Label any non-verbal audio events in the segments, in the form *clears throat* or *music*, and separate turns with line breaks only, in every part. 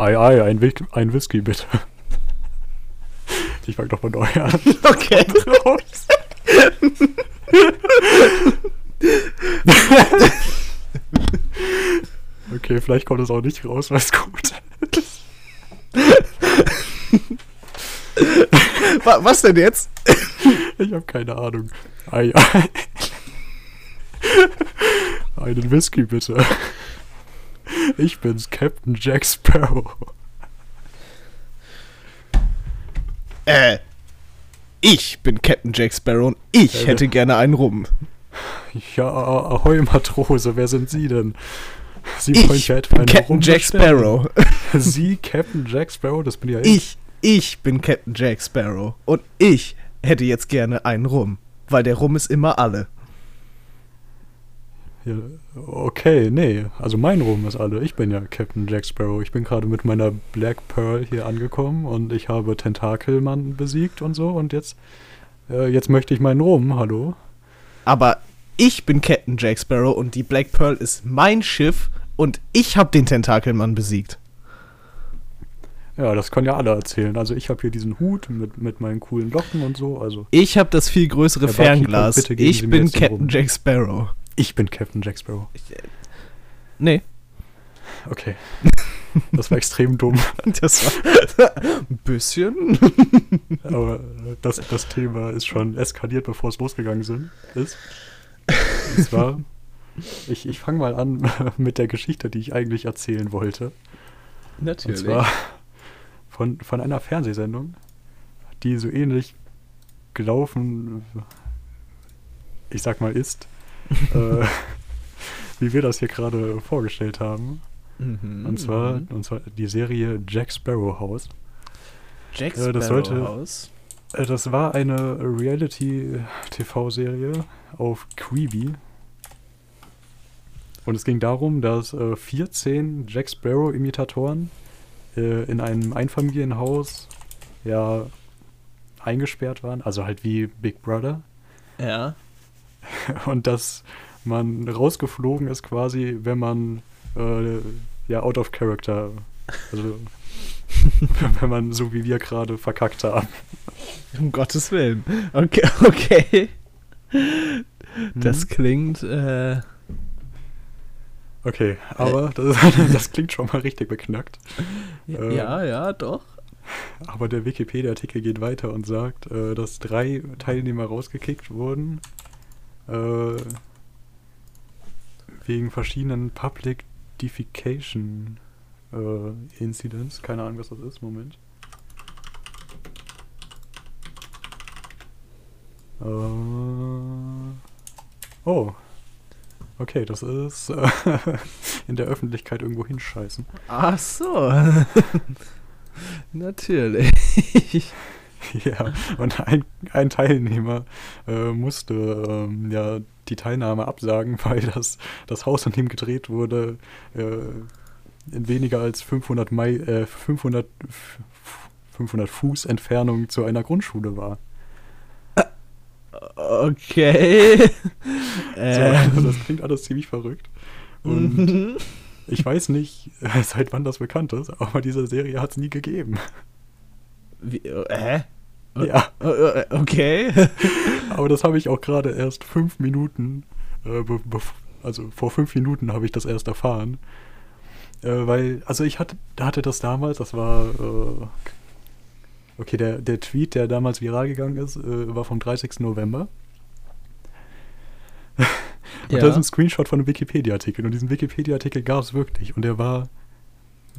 Ei, ei, ein, Whi ein Whisky bitte. Ich fang doch mal neu an. *laughs*
Okay.
Raus. *laughs* okay, vielleicht kommt es auch nicht raus, weil es gut ist.
Wa- Was denn jetzt?
Ich habe keine Ahnung. Ei, ei. Einen Whisky bitte. Ich bin's, Captain Jack Sparrow.
Äh. Ich bin Captain Jack Sparrow und ich
Äh,
hätte gerne einen rum.
Ja, ahoi Matrose, wer sind Sie denn? Sie
Ich
wollen ja
bin Captain Jack? Sparrow. *laughs*
Sie, Captain Jack Sparrow, das bin ja ich.
Ich, ich bin Captain Jack Sparrow. Und ich hätte jetzt gerne einen rum. Weil der Rum ist immer alle.
Ja, okay, nee, also mein Rum ist alle. Ich bin ja Captain Jack Sparrow. Ich bin gerade mit meiner Black Pearl hier angekommen und ich habe Tentakelmann besiegt und so und jetzt, äh, jetzt möchte ich meinen Rum, hallo?
Aber ich bin Captain Jack Sparrow und die Black Pearl ist mein Schiff und ich habe den Tentakelmann besiegt.
Ja, das können ja alle erzählen. Also ich habe hier diesen Hut mit, mit meinen coolen Locken und so, also
Ich habe das viel größere Fernglas. Ich bin Captain. Jack Sparrow.
Ich bin Captain Jack Sparrow.
Nee,
Okay. Das war extrem dumm. *laughs*
das war *laughs* ein bisschen.
Aber äh, das, das Thema ist schon eskaliert, bevor es losgegangen sind, ist. Und zwar, *laughs* ich, ich fange mal an mit der Geschichte, die ich eigentlich erzählen wollte. Und zwar von, von einer Fernsehsendung, die so ähnlich gelaufen, ich sag mal, ist, *laughs* äh, wie wir das hier gerade vorgestellt haben.
Mhm,
Und zwar,
mhm.
und zwar die Serie Jack Sparrow House.
Jack
äh, das
Sparrow
sollte-
House.
Äh, Das war eine Reality-TV-Serie auf Quibi. Und es ging darum, dass äh, 14 Jack Sparrow-Imitatoren äh, in einem Einfamilienhaus ja eingesperrt waren, also halt wie Big Brother.
Ja. *laughs*
Und dass man rausgeflogen ist quasi, wenn man äh, ja out of character, also *laughs* wenn man so wie wir gerade verkackt haben.
Um Gottes Willen. Okay, *laughs* okay. Das
Mhm.
klingt, äh,
Okay, aber das, das klingt schon mal richtig beknackt. Äh,
ja, ja, doch.
Aber der Wikipedia-Artikel geht weiter und sagt, äh, dass drei Teilnehmer rausgekickt wurden. Äh, wegen verschiedenen Public Defecation äh, Incidents. Keine Ahnung, was das ist. Moment. Äh, oh. Okay, das ist äh, *laughs* in der Öffentlichkeit irgendwo hinscheißen.
Ach so. *laughs* Natürlich. *laughs*
Ja, und ein, ein Teilnehmer äh, musste ähm, ja die Teilnahme absagen, *laughs* weil das, das Haus, in dem gedreht wurde, äh, in weniger als 500, Mai, äh, 500, f- 500 Fuß Entfernung zu einer Grundschule war.
Okay. *laughs*
So, also
Ähm,
das klingt alles ziemlich verrückt. Und
mhm.
ich weiß nicht, äh, seit wann das bekannt ist, aber diese Serie hat es nie gegeben.
Wie, äh, hä?
Ja.
Äh, äh, Okay. *laughs*
Aber das habe ich auch gerade erst fünf Minuten, äh, also vor fünf Minuten habe ich das erst erfahren. Äh, weil, also ich hatte, hatte das damals, das war, äh, okay, der, der Tweet, der damals viral gegangen ist, äh, war vom 30. November. *laughs* Und
Ja.
das ist ein Screenshot von einem Wikipedia-Artikel. Und diesen Wikipedia-Artikel gab es wirklich. Und der war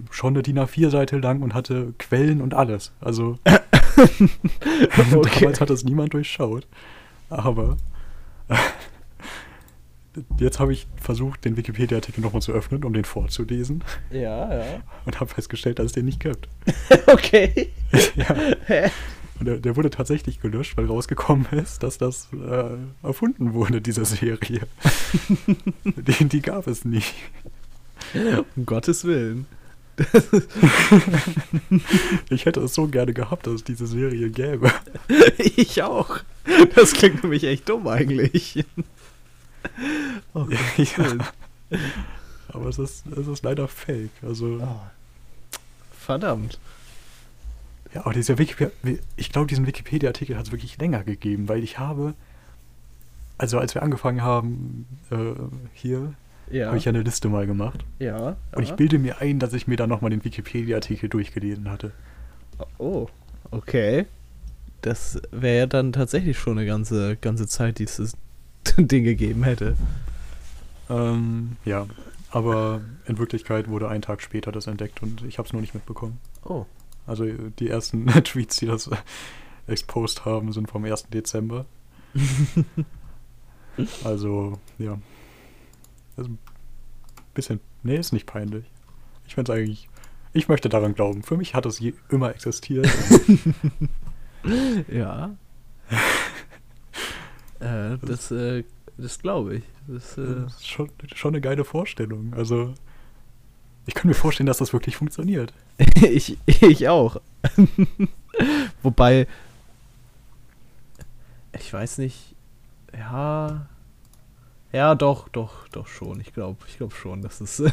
schon eine DIN A4-Seite lang und hatte Quellen und alles. Also *laughs* *laughs*
Okay.
damals hat das niemand durchschaut. Aber *laughs* jetzt habe ich versucht, den Wikipedia-Artikel nochmal zu öffnen, um den vorzulesen.
Ja, ja.
Und habe festgestellt, dass es den nicht gibt.
Okay.
ja.
Hä?
Und der, der wurde tatsächlich gelöscht, weil rausgekommen ist, dass das äh, erfunden wurde, diese Serie. die, die gab es nie.
Um Gottes Willen. *laughs*
Ich hätte es so gerne gehabt, dass es diese Serie gäbe. *laughs*
Ich auch. Das klingt nämlich echt dumm eigentlich. *laughs* Oh,
ja. Aber es ist, es ist leider fake. Also,
Oh. Verdammt.
Ja, aber dieser Wikipedia, ich glaube, diesen Wikipedia-Artikel hat es wirklich länger gegeben, weil ich habe, also als wir angefangen haben, äh, hier,
Ja.
habe ich ja eine Liste mal gemacht.
ja.
Und ich bilde mir ein, dass ich mir dann nochmal den Wikipedia-Artikel durchgelesen hatte.
Oh, okay. Das wäre ja dann tatsächlich schon eine ganze, ganze Zeit, die es *laughs* Ding gegeben hätte.
Ähm, ja, aber in Wirklichkeit wurde ein Tag später das entdeckt und ich habe es nur nicht mitbekommen.
Oh.
Also die ersten *laughs* Tweets, die das *laughs* exposed haben, sind vom 1. Dezember. also, ja. Also, bisschen, nee, ist nicht peinlich. Ich finde es eigentlich, ich möchte daran glauben. Für mich hat es je, immer existiert. *laughs*
Ja. *laughs* äh, das, äh, das glaube ich. Das, äh,
Das ist schon, schon eine geile Vorstellung. Also, ich kann mir vorstellen, dass das wirklich funktioniert. *laughs*
ich, ich auch. Wobei, ich weiß nicht, ja, ja, doch, doch, doch schon. Ich glaube, ich glaube schon, dass es, *laughs*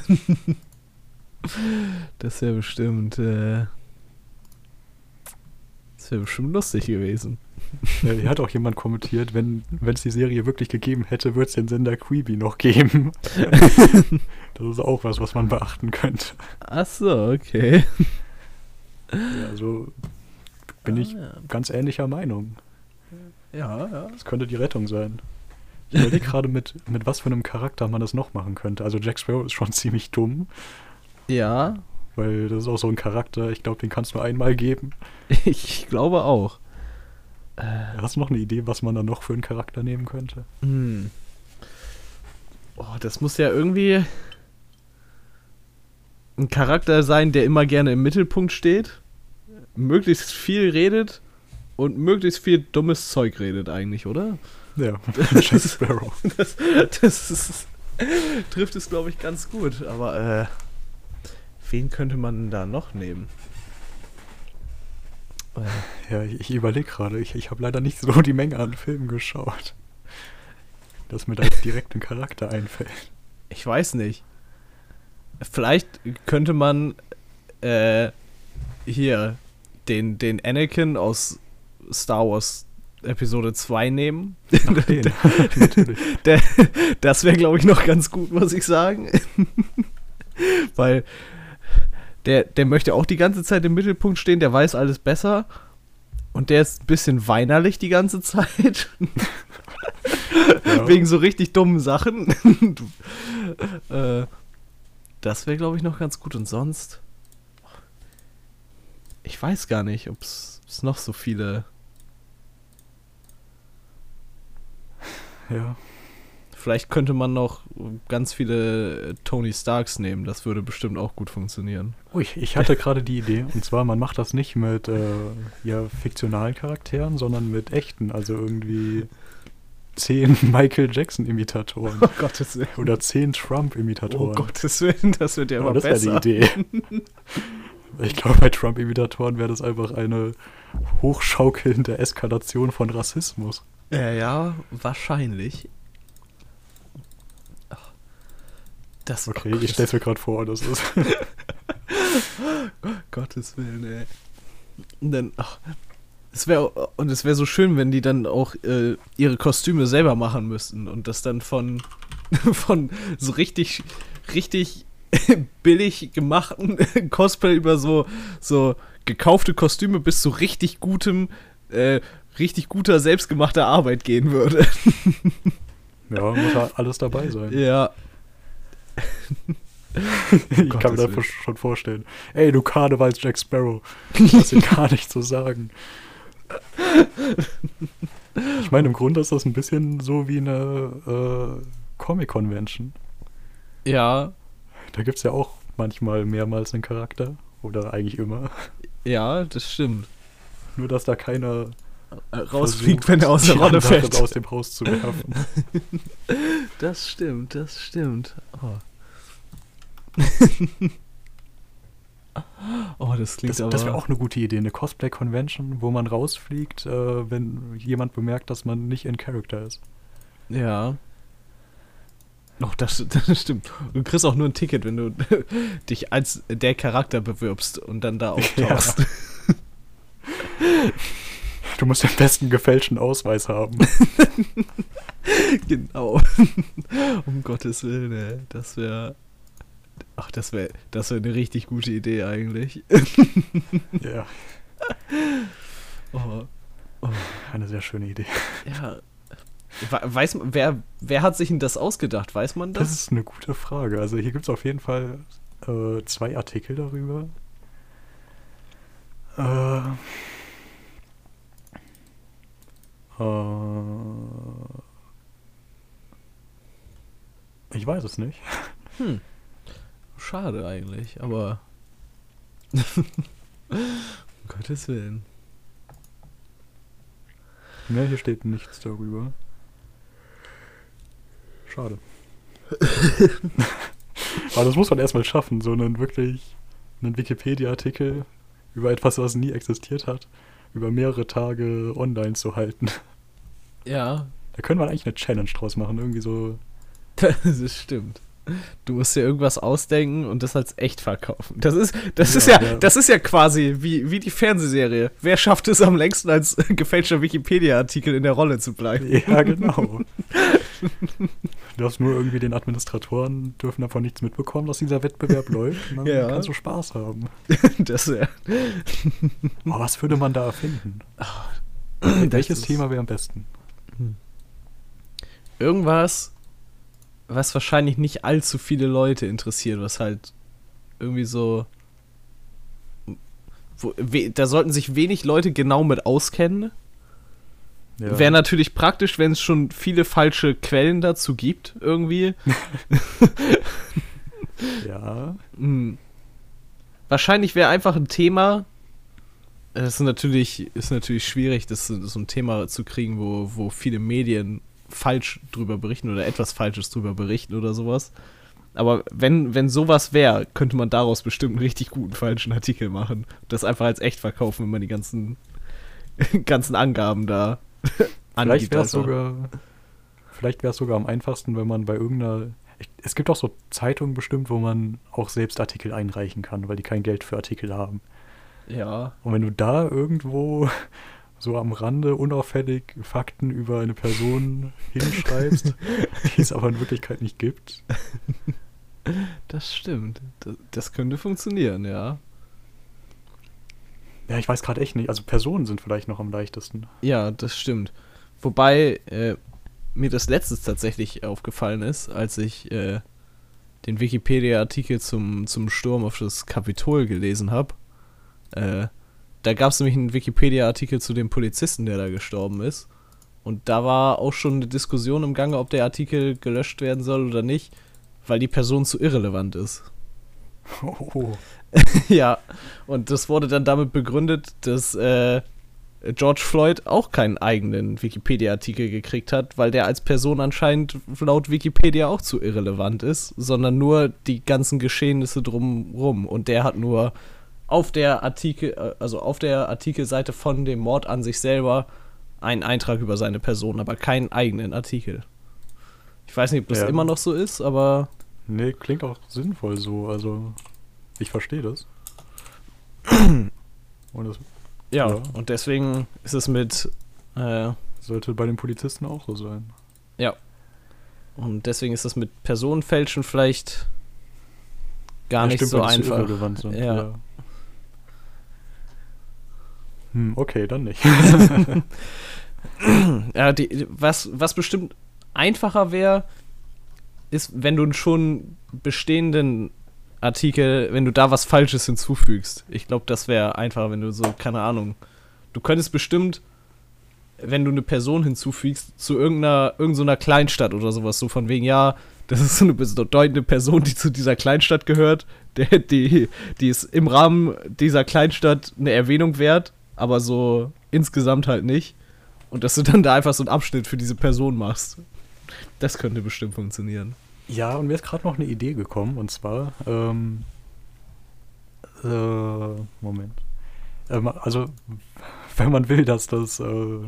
das wäre bestimmt, äh, das wäre bestimmt lustig gewesen.
Äh, Hier hat auch jemand kommentiert, wenn es die Serie wirklich gegeben hätte, würde es den Sender Queeby noch geben. *laughs* das ist auch was, was man beachten könnte.
Ach so, okay.
Ja, also bin ich
Ah, ja.
ganz ähnlicher Meinung.
Ja, ja.
Das könnte die Rettung sein. Ich überlege gerade, mit, mit was für einem Charakter man das noch machen könnte. Also Jack Sparrow ist schon *laughs* ziemlich dumm,
Ja,
weil das ist auch so ein Charakter, ich glaube, den kannst du nur einmal geben. *laughs*
ich glaube auch. Äh,
Hast du noch eine Idee, was man da noch für einen Charakter nehmen könnte?
Hm. Oh, das muss ja irgendwie ein Charakter sein, der immer gerne im Mittelpunkt steht, möglichst viel redet und möglichst viel dummes Zeug redet eigentlich, oder?
Ja, *laughs* Jack Sparrow. *laughs*
Das, das ist, trifft es, glaube ich, ganz gut. Aber äh, wen könnte man da noch nehmen? Äh,
Ja, ich, ich überlege gerade. Ich, ich habe leider nicht so die Menge an Filmen geschaut, dass mir da jetzt direkt ein Charakter einfällt.
Ich weiß nicht. Vielleicht könnte man äh, hier den, den Anakin aus Star Wars Episode 2 nehmen.
Ach, den. *laughs* *laughs* Natürlich.
Der, das wäre, glaube ich, noch ganz gut, muss ich sagen. *laughs* Weil der, der möchte auch die ganze Zeit im Mittelpunkt stehen, der weiß alles besser. Und der ist ein bisschen weinerlich die ganze Zeit.
Ja.
Wegen so richtig dummen Sachen. Äh, das wäre, glaube ich, noch ganz gut. Und sonst. Ich weiß gar nicht, ob es noch so viele.
Ja.
Vielleicht könnte man noch ganz viele äh, Tony Starks nehmen. Das würde bestimmt auch gut funktionieren.
Oh, ich, hatte gerade die Idee, und zwar, man macht das nicht mit äh, ja, fiktionalen Charakteren, sondern mit echten, also irgendwie zehn *laughs* Michael Jackson-Imitatoren
Oh Gottes Willen.
oder zehn
Oh
Trump-Imitatoren.
Gottes Willen, das wird ja
Ja,
immer
das wäre
besser.
die Idee. *laughs* Ich glaube, bei Trump-Imitatoren wäre das einfach eine hochschaukelnde Eskalation von Rassismus.
Ja, ja, wahrscheinlich. Ach, Das
Okay, ich stelle mir gerade vor, das ist. *laughs*
Gottes Willen, ey. Und dann, ach, es wäre und es wäre so schön, wenn die dann auch äh, ihre Kostüme selber machen müssten und das dann von *laughs* von so richtig richtig *laughs* billig gemachten Cosplay über so so gekaufte Kostüme bis zu richtig gutem äh, richtig guter selbstgemachter Arbeit gehen würde. *laughs*
Ja, muss ja alles dabei sein.
Ja. *laughs*
ich kann mir das
Willen.
schon vorstellen. Ey, du Karnevals Jack Sparrow. Das ist gar nicht zu sagen. Ich meine, im Grunde ist das ein bisschen so wie eine äh, Comic-Convention.
Ja,
Da gibt es ja auch manchmal mehrmals einen Charakter. Oder eigentlich immer.
ja, das stimmt.
Nur, dass da keiner
Rausfliegt,
versucht,
wenn er aus der Rolle fällt.
aus dem Haus zu werfen. *laughs*
Das stimmt, das stimmt. Oh, oh das klingt
Das,
aber...
das wäre auch eine gute Idee, eine Cosplay-Convention, wo man rausfliegt, äh, wenn jemand bemerkt, dass man nicht in Character ist.
Ja. Oh, das, *laughs* das stimmt. Du kriegst auch nur ein Ticket, wenn du *laughs* dich als der Charakter bewirbst und dann da auftauchst.
Du musst den besten gefälschten Ausweis haben. *laughs*
genau. *laughs* um Gottes Willen, ey. Das wäre. Ach, das wäre das wär eine richtig gute Idee eigentlich. *laughs*
ja.
Oh. Oh.
Eine sehr schöne Idee.
Ja. Weiß man, wer, wer hat sich denn das ausgedacht? Weiß man das?
Das ist eine gute Frage. Also hier gibt es auf jeden Fall äh, zwei Artikel darüber. Äh, äh, ich weiß es nicht.
Hm. Schade eigentlich, aber. *laughs* um Gottes Willen.
Ne, hier steht nichts darüber. Schade. *laughs* Aber das muss man erstmal schaffen, so einen wirklich einen Wikipedia-Artikel über etwas, was nie existiert hat, über mehrere Tage online zu halten.
Ja.
Da können wir eigentlich eine Challenge draus machen, irgendwie so. *laughs*
Das stimmt. Du musst dir irgendwas ausdenken und das als echt verkaufen. Das ist, das ja, ist ja, ja, das ist ja quasi wie, wie die Fernsehserie. Wer schafft es am längsten als *laughs* gefälschter Wikipedia-Artikel in der Rolle zu bleiben?
Ja, genau. du darfst nur irgendwie den Administratoren dürfen davon nichts mitbekommen, dass dieser Wettbewerb *laughs* läuft. Und dann ja. kannst du Spaß haben. *laughs*
das wäre.
Aber was würde man da erfinden? Welches Thema wäre am besten? Hm.
Irgendwas was wahrscheinlich nicht allzu viele Leute interessiert, was halt irgendwie so. Wo, we, da sollten sich wenig Leute genau mit auskennen. Ja. Wäre natürlich praktisch, wenn es schon viele falsche Quellen dazu gibt, irgendwie. *laughs*
ja.
Hm. Wahrscheinlich wäre einfach ein Thema. Es ist natürlich, ist natürlich schwierig, das, so ein Thema zu kriegen, wo, wo viele Medien falsch drüber berichten oder etwas Falsches drüber berichten oder sowas. Aber wenn, wenn sowas wäre, könnte man daraus bestimmt einen richtig guten falschen Artikel machen. Das einfach als echt verkaufen, wenn man die ganzen, *laughs* ganzen Angaben da
Vielleicht wäre es sogar, vielleicht wäre es sogar am einfachsten, wenn man bei irgendeiner. Es gibt auch so Zeitungen bestimmt, wo man auch selbst Artikel einreichen kann, weil die kein Geld für Artikel haben.
Ja.
Und wenn du da irgendwo so am Rande unauffällig Fakten über eine Person *laughs* hinschreibst, die es aber in Wirklichkeit nicht gibt.
Das stimmt. Das, das könnte funktionieren, ja.
Ja, ich weiß gerade echt nicht. Also Personen sind vielleicht noch am leichtesten.
Ja, das stimmt. Wobei äh, mir das letztes tatsächlich aufgefallen ist, als ich äh, den Wikipedia-Artikel zum, zum Sturm auf das Kapitol gelesen habe. Äh, da gab es nämlich einen Wikipedia-Artikel zu dem Polizisten, der da gestorben ist. Und da war auch schon eine Diskussion im Gange, ob der Artikel gelöscht werden soll oder nicht, weil die Person zu irrelevant ist.
Oh. *laughs*
ja, und das wurde dann damit begründet, dass äh, George Floyd auch keinen eigenen Wikipedia-Artikel gekriegt hat, weil der als Person anscheinend laut Wikipedia auch zu irrelevant ist, sondern nur die ganzen Geschehnisse drumrum. Und der hat nur auf der Artikel, äh, also auf der Artikelseite von dem Mord an sich selber einen Eintrag über seine Person, aber keinen eigenen Artikel. Ich weiß nicht, ob das ja. immer noch so ist, aber.
Nee, klingt auch sinnvoll so. Also, ich verstehe das. *clears throat*
Und das ja, ja, und deswegen ist es mit. Äh,
Sollte bei den Polizisten auch so sein.
Ja. Und deswegen ist das mit Personenfälschen vielleicht gar ja, nicht stimmt, so einfach.
Sind, ja. ja. Hm, okay, dann nicht. *laughs*
ja, die, was, was bestimmt einfacher wäre, ist, wenn du schon bestehenden Artikel, wenn du da was Falsches hinzufügst. Ich glaube, das wäre einfacher, wenn du so, keine Ahnung. Du könntest bestimmt, wenn du eine Person hinzufügst, zu irgendeiner, irgendeiner Kleinstadt oder sowas, so von wegen, ja, das ist so eine bedeutende Person, die zu dieser Kleinstadt gehört, der, die, die ist im Rahmen dieser Kleinstadt eine Erwähnung wert aber so insgesamt halt nicht. Und dass du dann da einfach so einen Abschnitt für diese Person machst. Das könnte bestimmt funktionieren.
Ja, und mir ist gerade noch eine Idee gekommen, und zwar, ähm, äh, Moment. Ähm, also, *laughs* wenn man will, dass das äh,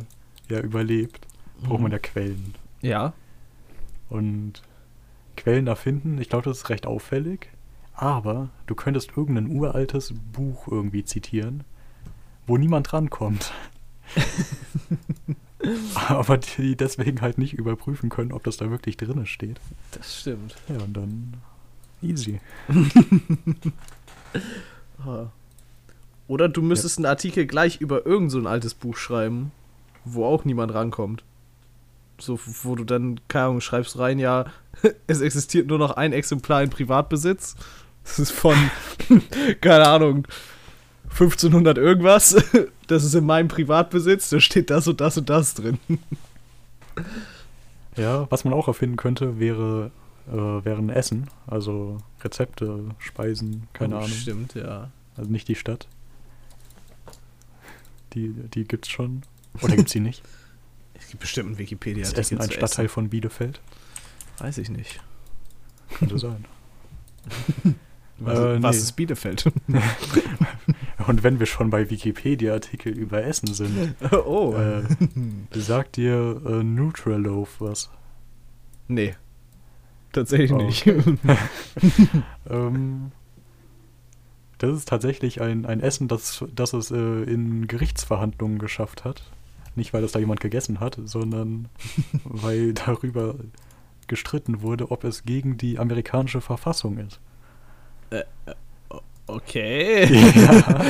ja überlebt, braucht mhm. man ja Quellen.
Ja.
Und Quellen erfinden. Ich glaube, das ist recht auffällig. Aber du könntest irgendein uraltes Buch irgendwie zitieren, wo niemand rankommt. *laughs* aber die deswegen halt nicht überprüfen können, ob das da wirklich drin steht.
Das stimmt.
Ja, und dann easy. *laughs*
Oder du müsstest einen Artikel gleich über irgend so ein altes Buch schreiben, wo auch niemand rankommt. So, wo du dann, keine Ahnung, schreibst rein, ja, *laughs* es existiert nur noch ein Exemplar in Privatbesitz. Das ist von, keine Ahnung, 1500 irgendwas. *laughs* Das ist in meinem Privatbesitz, da steht das und das und das drin.
Ja, was man auch erfinden könnte, wäre äh, wären Essen, also Rezepte, Speisen, keine
Oh,
Ahnung.
Stimmt, ja.
Also nicht die Stadt. Die, die gibt's schon. Oder gibt's sie nicht? *laughs*
Es gibt bestimmt einen wikipedia
Ist Essen ein Stadtteil von Bielefeld?
Weiß ich nicht.
Könnte sein. *laughs*
Was,
Äh,
was
nee.
ist Bielefeld?
Und wenn wir schon bei Wikipedia-Artikel über Essen sind, *laughs*
oh.
äh, sagt dir äh, Nutraloaf was?
nee. Tatsächlich
Oh,
nicht. *laughs*
Ähm, das ist tatsächlich ein, ein Essen, das, das es äh, in Gerichtsverhandlungen geschafft hat. Nicht, weil das da jemand gegessen hat, sondern *laughs* weil darüber gestritten wurde, ob es gegen die amerikanische Verfassung ist.
Okay.
Ja.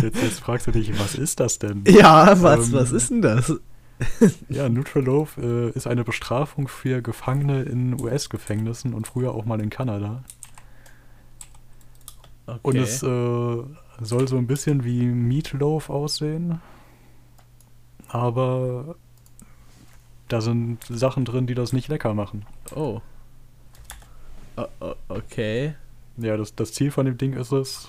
Jetzt, jetzt fragst du dich, was ist das denn?
Ja, was,
Ähm,
was ist denn das?
Ja, Nutraloaf äh, ist eine Bestrafung für Gefangene in US-Gefängnissen und früher auch mal in Kanada.
Okay.
Und es äh, soll so ein bisschen wie Meatloaf aussehen. Aber da sind Sachen drin, die das nicht lecker machen.
oh. O- o- okay.
Ja, das, das Ziel von dem Ding ist es,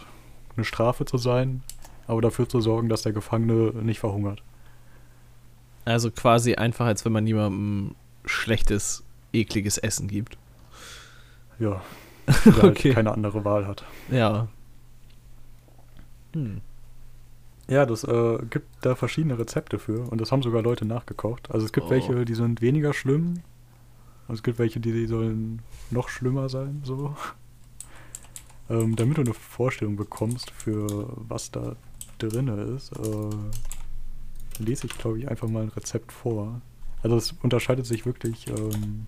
eine Strafe zu sein, aber dafür zu sorgen, dass der Gefangene nicht verhungert.
Also quasi einfach, als wenn man jemandem schlechtes, ekliges Essen gibt.
Ja. *laughs* Der halt
Okay.
keine andere Wahl hat.
Ja. Hm.
Ja, das äh, gibt da verschiedene Rezepte für und das haben sogar Leute nachgekocht. Also es gibt
Oh.
welche, die sind weniger schlimm und es gibt welche, die, die sollen noch schlimmer sein, so. Ähm, damit du eine Vorstellung bekommst, für was da drin ist, äh, lese ich, glaube ich, einfach mal ein Rezept vor. Also es unterscheidet sich wirklich ähm,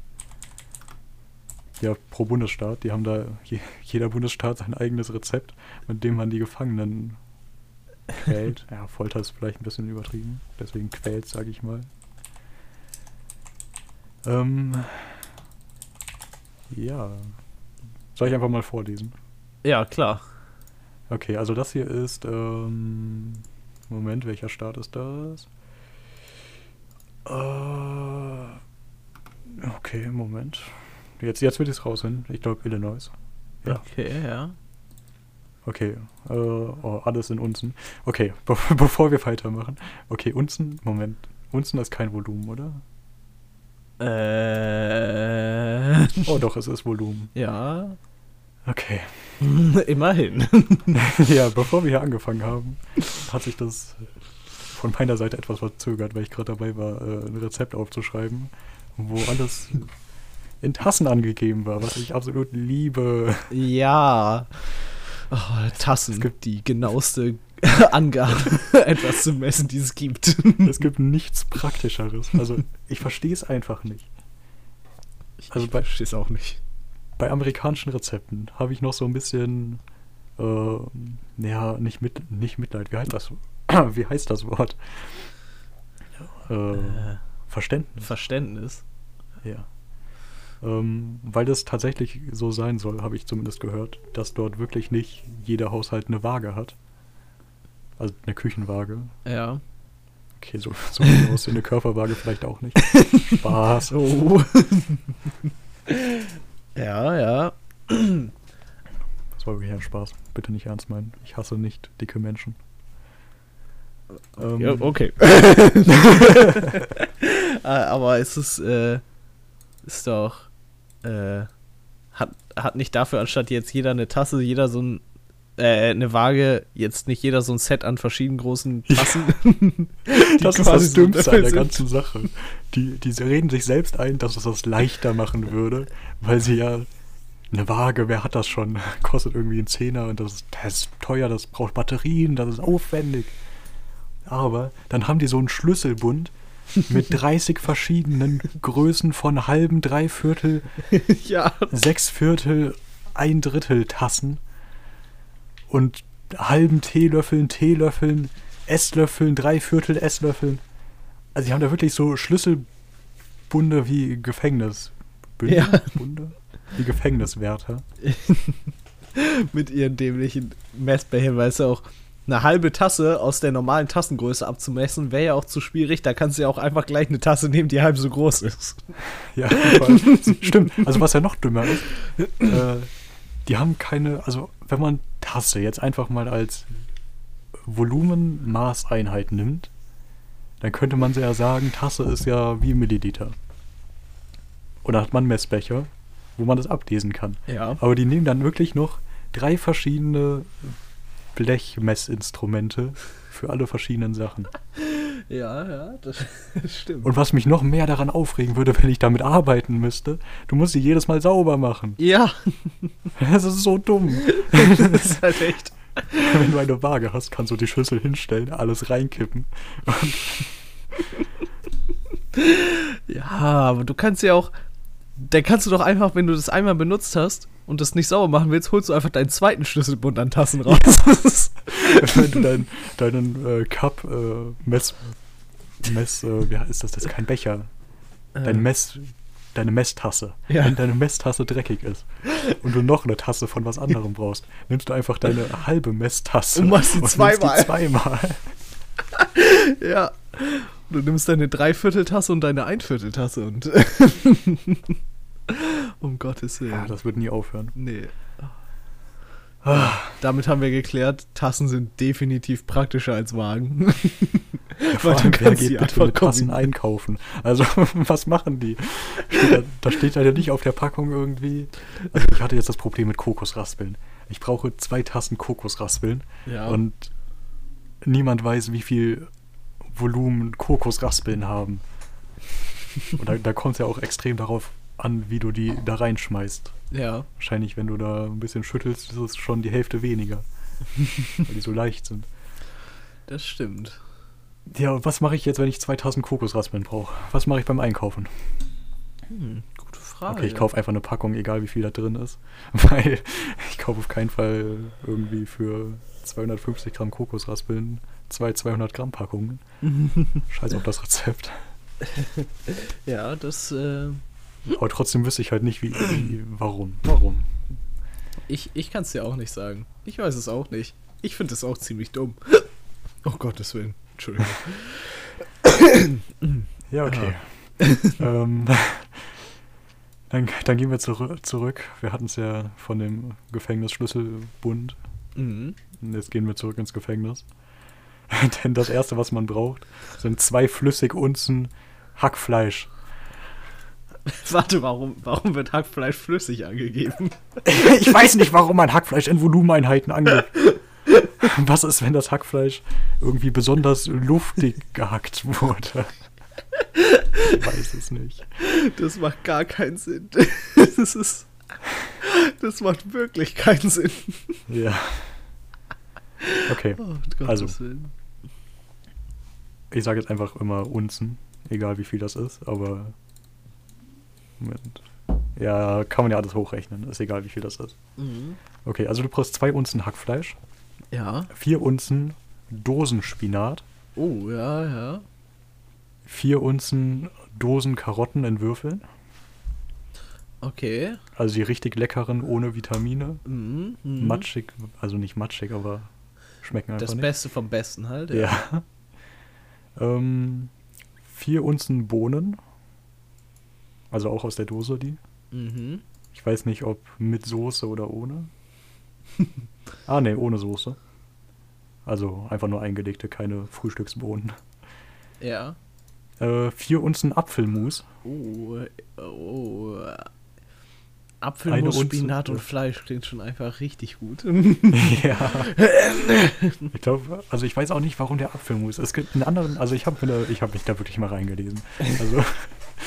ja, pro Bundesstaat. Die haben da je, jeder Bundesstaat sein eigenes Rezept, mit dem man die Gefangenen quält. *laughs* Ja, Folter ist vielleicht ein bisschen übertrieben. Deswegen quält, sage ich mal. Ähm, ja. Soll ich einfach mal vorlesen?
Ja, klar.
Okay, also das hier ist, ähm, Moment, welcher Staat ist das? Äh, okay, Moment. Jetzt, jetzt will ich es rausfinden. Ich glaube Illinois. Ja.
Okay, ja.
Okay, äh, oh, alles in Unzen. Okay, *laughs* be bevor wir weitermachen. Okay, Unzen, Moment. Unzen ist kein Volumen, oder?
Äh.
Oh doch, es ist Volumen.
Ja.
Okay. *laughs*
Immerhin. *laughs*
ja, bevor wir hier angefangen haben, hat sich das von meiner Seite etwas verzögert, weil ich gerade dabei war, äh, ein Rezept aufzuschreiben, wo alles in Tassen angegeben war, was ich absolut liebe.
Ja. Oh, Tassen,
Es gibt-
die genaueste *laughs* Angabe, etwas zu messen, die es gibt.
Es gibt nichts Praktischeres. Also, ich verstehe es einfach nicht. Also bei-
verstehe es auch nicht.
Bei amerikanischen Rezepten habe ich noch so ein bisschen, äh, ja, nicht, mit, nicht Mitleid, wie heißt das? *clears throat* wie heißt das Wort? Äh,
Äh,
Verständnis.
Verständnis.
Ja. Ähm, weil das tatsächlich so sein soll, habe ich zumindest gehört, dass dort wirklich nicht jeder Haushalt eine Waage hat. Also eine Küchenwaage.
Ja.
Okay, so, so wie aussehen eine Körperwaage vielleicht auch nicht. *laughs* Spaß.
Oh. *laughs* ja, ja.
Das war wirklich ein Spaß. Bitte nicht ernst meinen. Ich hasse nicht dicke Menschen. Ähm,
ja okay. Äh, *laughs* Aber es ist, äh, ist doch, äh, hat, hat nicht dafür, anstatt jetzt jeder eine Tasse, jeder so ein äh, eine Waage, jetzt nicht jeder so ein Set an verschiedenen großen Tassen. *laughs* die *laughs*
Das ist das Dümmste an der ganzen Sache. Die, die reden sich selbst ein, dass es das leichter machen würde, weil sie ja eine Waage, wer hat das schon? *laughs* Kostet irgendwie einen Zehner und das ist, das ist teuer, das braucht Batterien, das ist aufwendig. Aber dann haben die so einen Schlüsselbund mit 30 verschiedenen Größen von halben, Dreiviertel,
ja.
sechs Viertel, ein Drittel Tassen und halben Teelöffeln, Teelöffeln, Esslöffeln, Dreiviertel Esslöffeln. Also die haben da wirklich so Schlüsselbunde wie Gefängnis. Bünde?
Ja.
Bunde? Wie Gefängniswärter. *laughs*
Mit ihren dämlichen Messbechern, weißt du auch, eine halbe Tasse aus der normalen Tassengröße abzumessen, wäre ja auch zu schwierig. Da kannst du ja auch einfach gleich eine Tasse nehmen, die halb so groß ist. *laughs*
Ja, *laughs* stimmt. Also was ja noch dümmer ist, äh, die haben keine, also wenn man Tasse jetzt einfach mal als Volumenmaßeinheit nimmt, dann könnte man ja sagen, Tasse ist ja wie Milliliter. Oder hat man Messbecher, wo man das ablesen kann.
Ja.
Aber die nehmen dann wirklich noch drei verschiedene Blechmessinstrumente für alle verschiedenen Sachen. *laughs*
Ja, ja, das, *laughs* stimmt.
Und was mich noch mehr daran aufregen würde, wenn ich damit arbeiten müsste, du musst sie jedes Mal sauber machen.
ja, *laughs*
Das ist so dumm.
das ist halt echt.
Wenn du eine Waage hast, kannst du die Schüssel hinstellen, alles reinkippen.
Ja, aber du kannst ja auch. Dann kannst du doch einfach, wenn du das einmal benutzt hast und das nicht sauber machen willst, holst du einfach deinen zweiten Schlüsselbund an Tassen raus.
Wenn du dein, deinen äh, Cup, äh, Mess, Mess, äh, wie ist das? Das ist kein Becher. Dein Mess, deine Messtasse.
Ja.
Wenn deine Messtasse dreckig ist und du noch eine Tasse von was anderem brauchst, nimmst du einfach deine halbe Messtasse
Und machst die
nimmst
zweimal.
zweimal. *laughs*
ja. Du nimmst deine Dreivierteltasse und deine Einvierteltasse und. *laughs* um Gottes Willen.
Ja, das wird nie aufhören.
nee. Damit haben wir geklärt, Tassen sind definitiv praktischer als Wagen.
Vor
Weil
allem, wer geht bitte mit Tassen einkaufen? Also, *laughs* was machen die? Steht da, da steht ja nicht auf der Packung irgendwie. Also, ich hatte jetzt das Problem mit Kokosraspeln. Ich brauche zwei Tassen Kokosraspeln
Ja.
und niemand weiß, wie viel Volumen Kokosraspeln haben. Und da, da kommt es ja auch extrem darauf an, wie du die da reinschmeißt.
Ja.
Wahrscheinlich, wenn du da ein bisschen schüttelst, ist es schon die Hälfte weniger. *laughs* weil die so leicht sind.
Das stimmt.
Ja, und was mache ich jetzt, wenn ich zwei Tassen Kokosraspeln brauche? Was mache ich beim Einkaufen?
Hm, gute Frage.
Okay, ich kaufe einfach eine Packung, egal wie viel da drin ist. *laughs* Weil ich kaufe auf keinen Fall irgendwie für 250 Gramm Kokosraspeln zwei 200 Gramm Packungen. *laughs* Scheiß auf das Rezept.
Ja, das. Äh,
Aber trotzdem wüsste ich halt nicht, wie, wie warum. Warum?
ich ich kann es dir auch nicht sagen. Ich weiß es auch nicht. Ich finde es auch ziemlich dumm. Oh Gottes Willen. Entschuldigung.
Ja, okay. *laughs* ähm, dann, dann gehen wir zurü zurück. Wir hatten es ja von dem Gefängnisschlüsselbund.
Mhm.
Jetzt gehen wir zurück ins Gefängnis. *laughs* Denn das Erste, was man braucht, sind zwei flüssig Unzen Hackfleisch. *laughs*
Warte, warum, warum wird Hackfleisch flüssig angegeben? *laughs*
Ich weiß nicht, warum man Hackfleisch in Volumeneinheiten angibt. *laughs* Was ist, wenn das Hackfleisch irgendwie besonders luftig gehackt wurde? Ich weiß es nicht.
Das macht gar keinen Sinn. Das ist. Das macht wirklich keinen Sinn.
Ja. Okay,
Oh,
Also.
Willen.
ich sage jetzt einfach immer Unzen, egal wie viel das ist, aber. Moment. Ja, kann man ja alles hochrechnen, ist egal wie viel das ist.
Mhm.
Okay, also du brauchst zwei Unzen Hackfleisch,
Ja.
vier Unzen Dosenspinat,
Oh, ja, ja.
vier Unzen Dosen Karotten in Würfeln,
Okay.
also die richtig leckeren ohne Vitamine,
Mhm. mhm.
matschig, also nicht matschig, aber schmecken einfach
Das
nicht.
Beste vom Besten halt.
Ja. *laughs* ähm, vier Unzen Bohnen, also auch aus der Dose die.
Mhm.
Ich weiß nicht, ob mit Soße oder ohne. *laughs* ah, ne, ohne Soße. Also einfach nur eingelegte, keine Frühstücksbohnen.
Ja.
Äh, vier Unzen Apfelmus.
Oh, oh. Apfelmus, Spinat und
ja.
Fleisch klingt schon einfach richtig gut. *laughs* *laughs*
ja. Ich glaube, also ich weiß auch nicht, warum der Apfelmus. Es gibt einen anderen, also ich habe habe mich da wirklich mal reingelesen. Also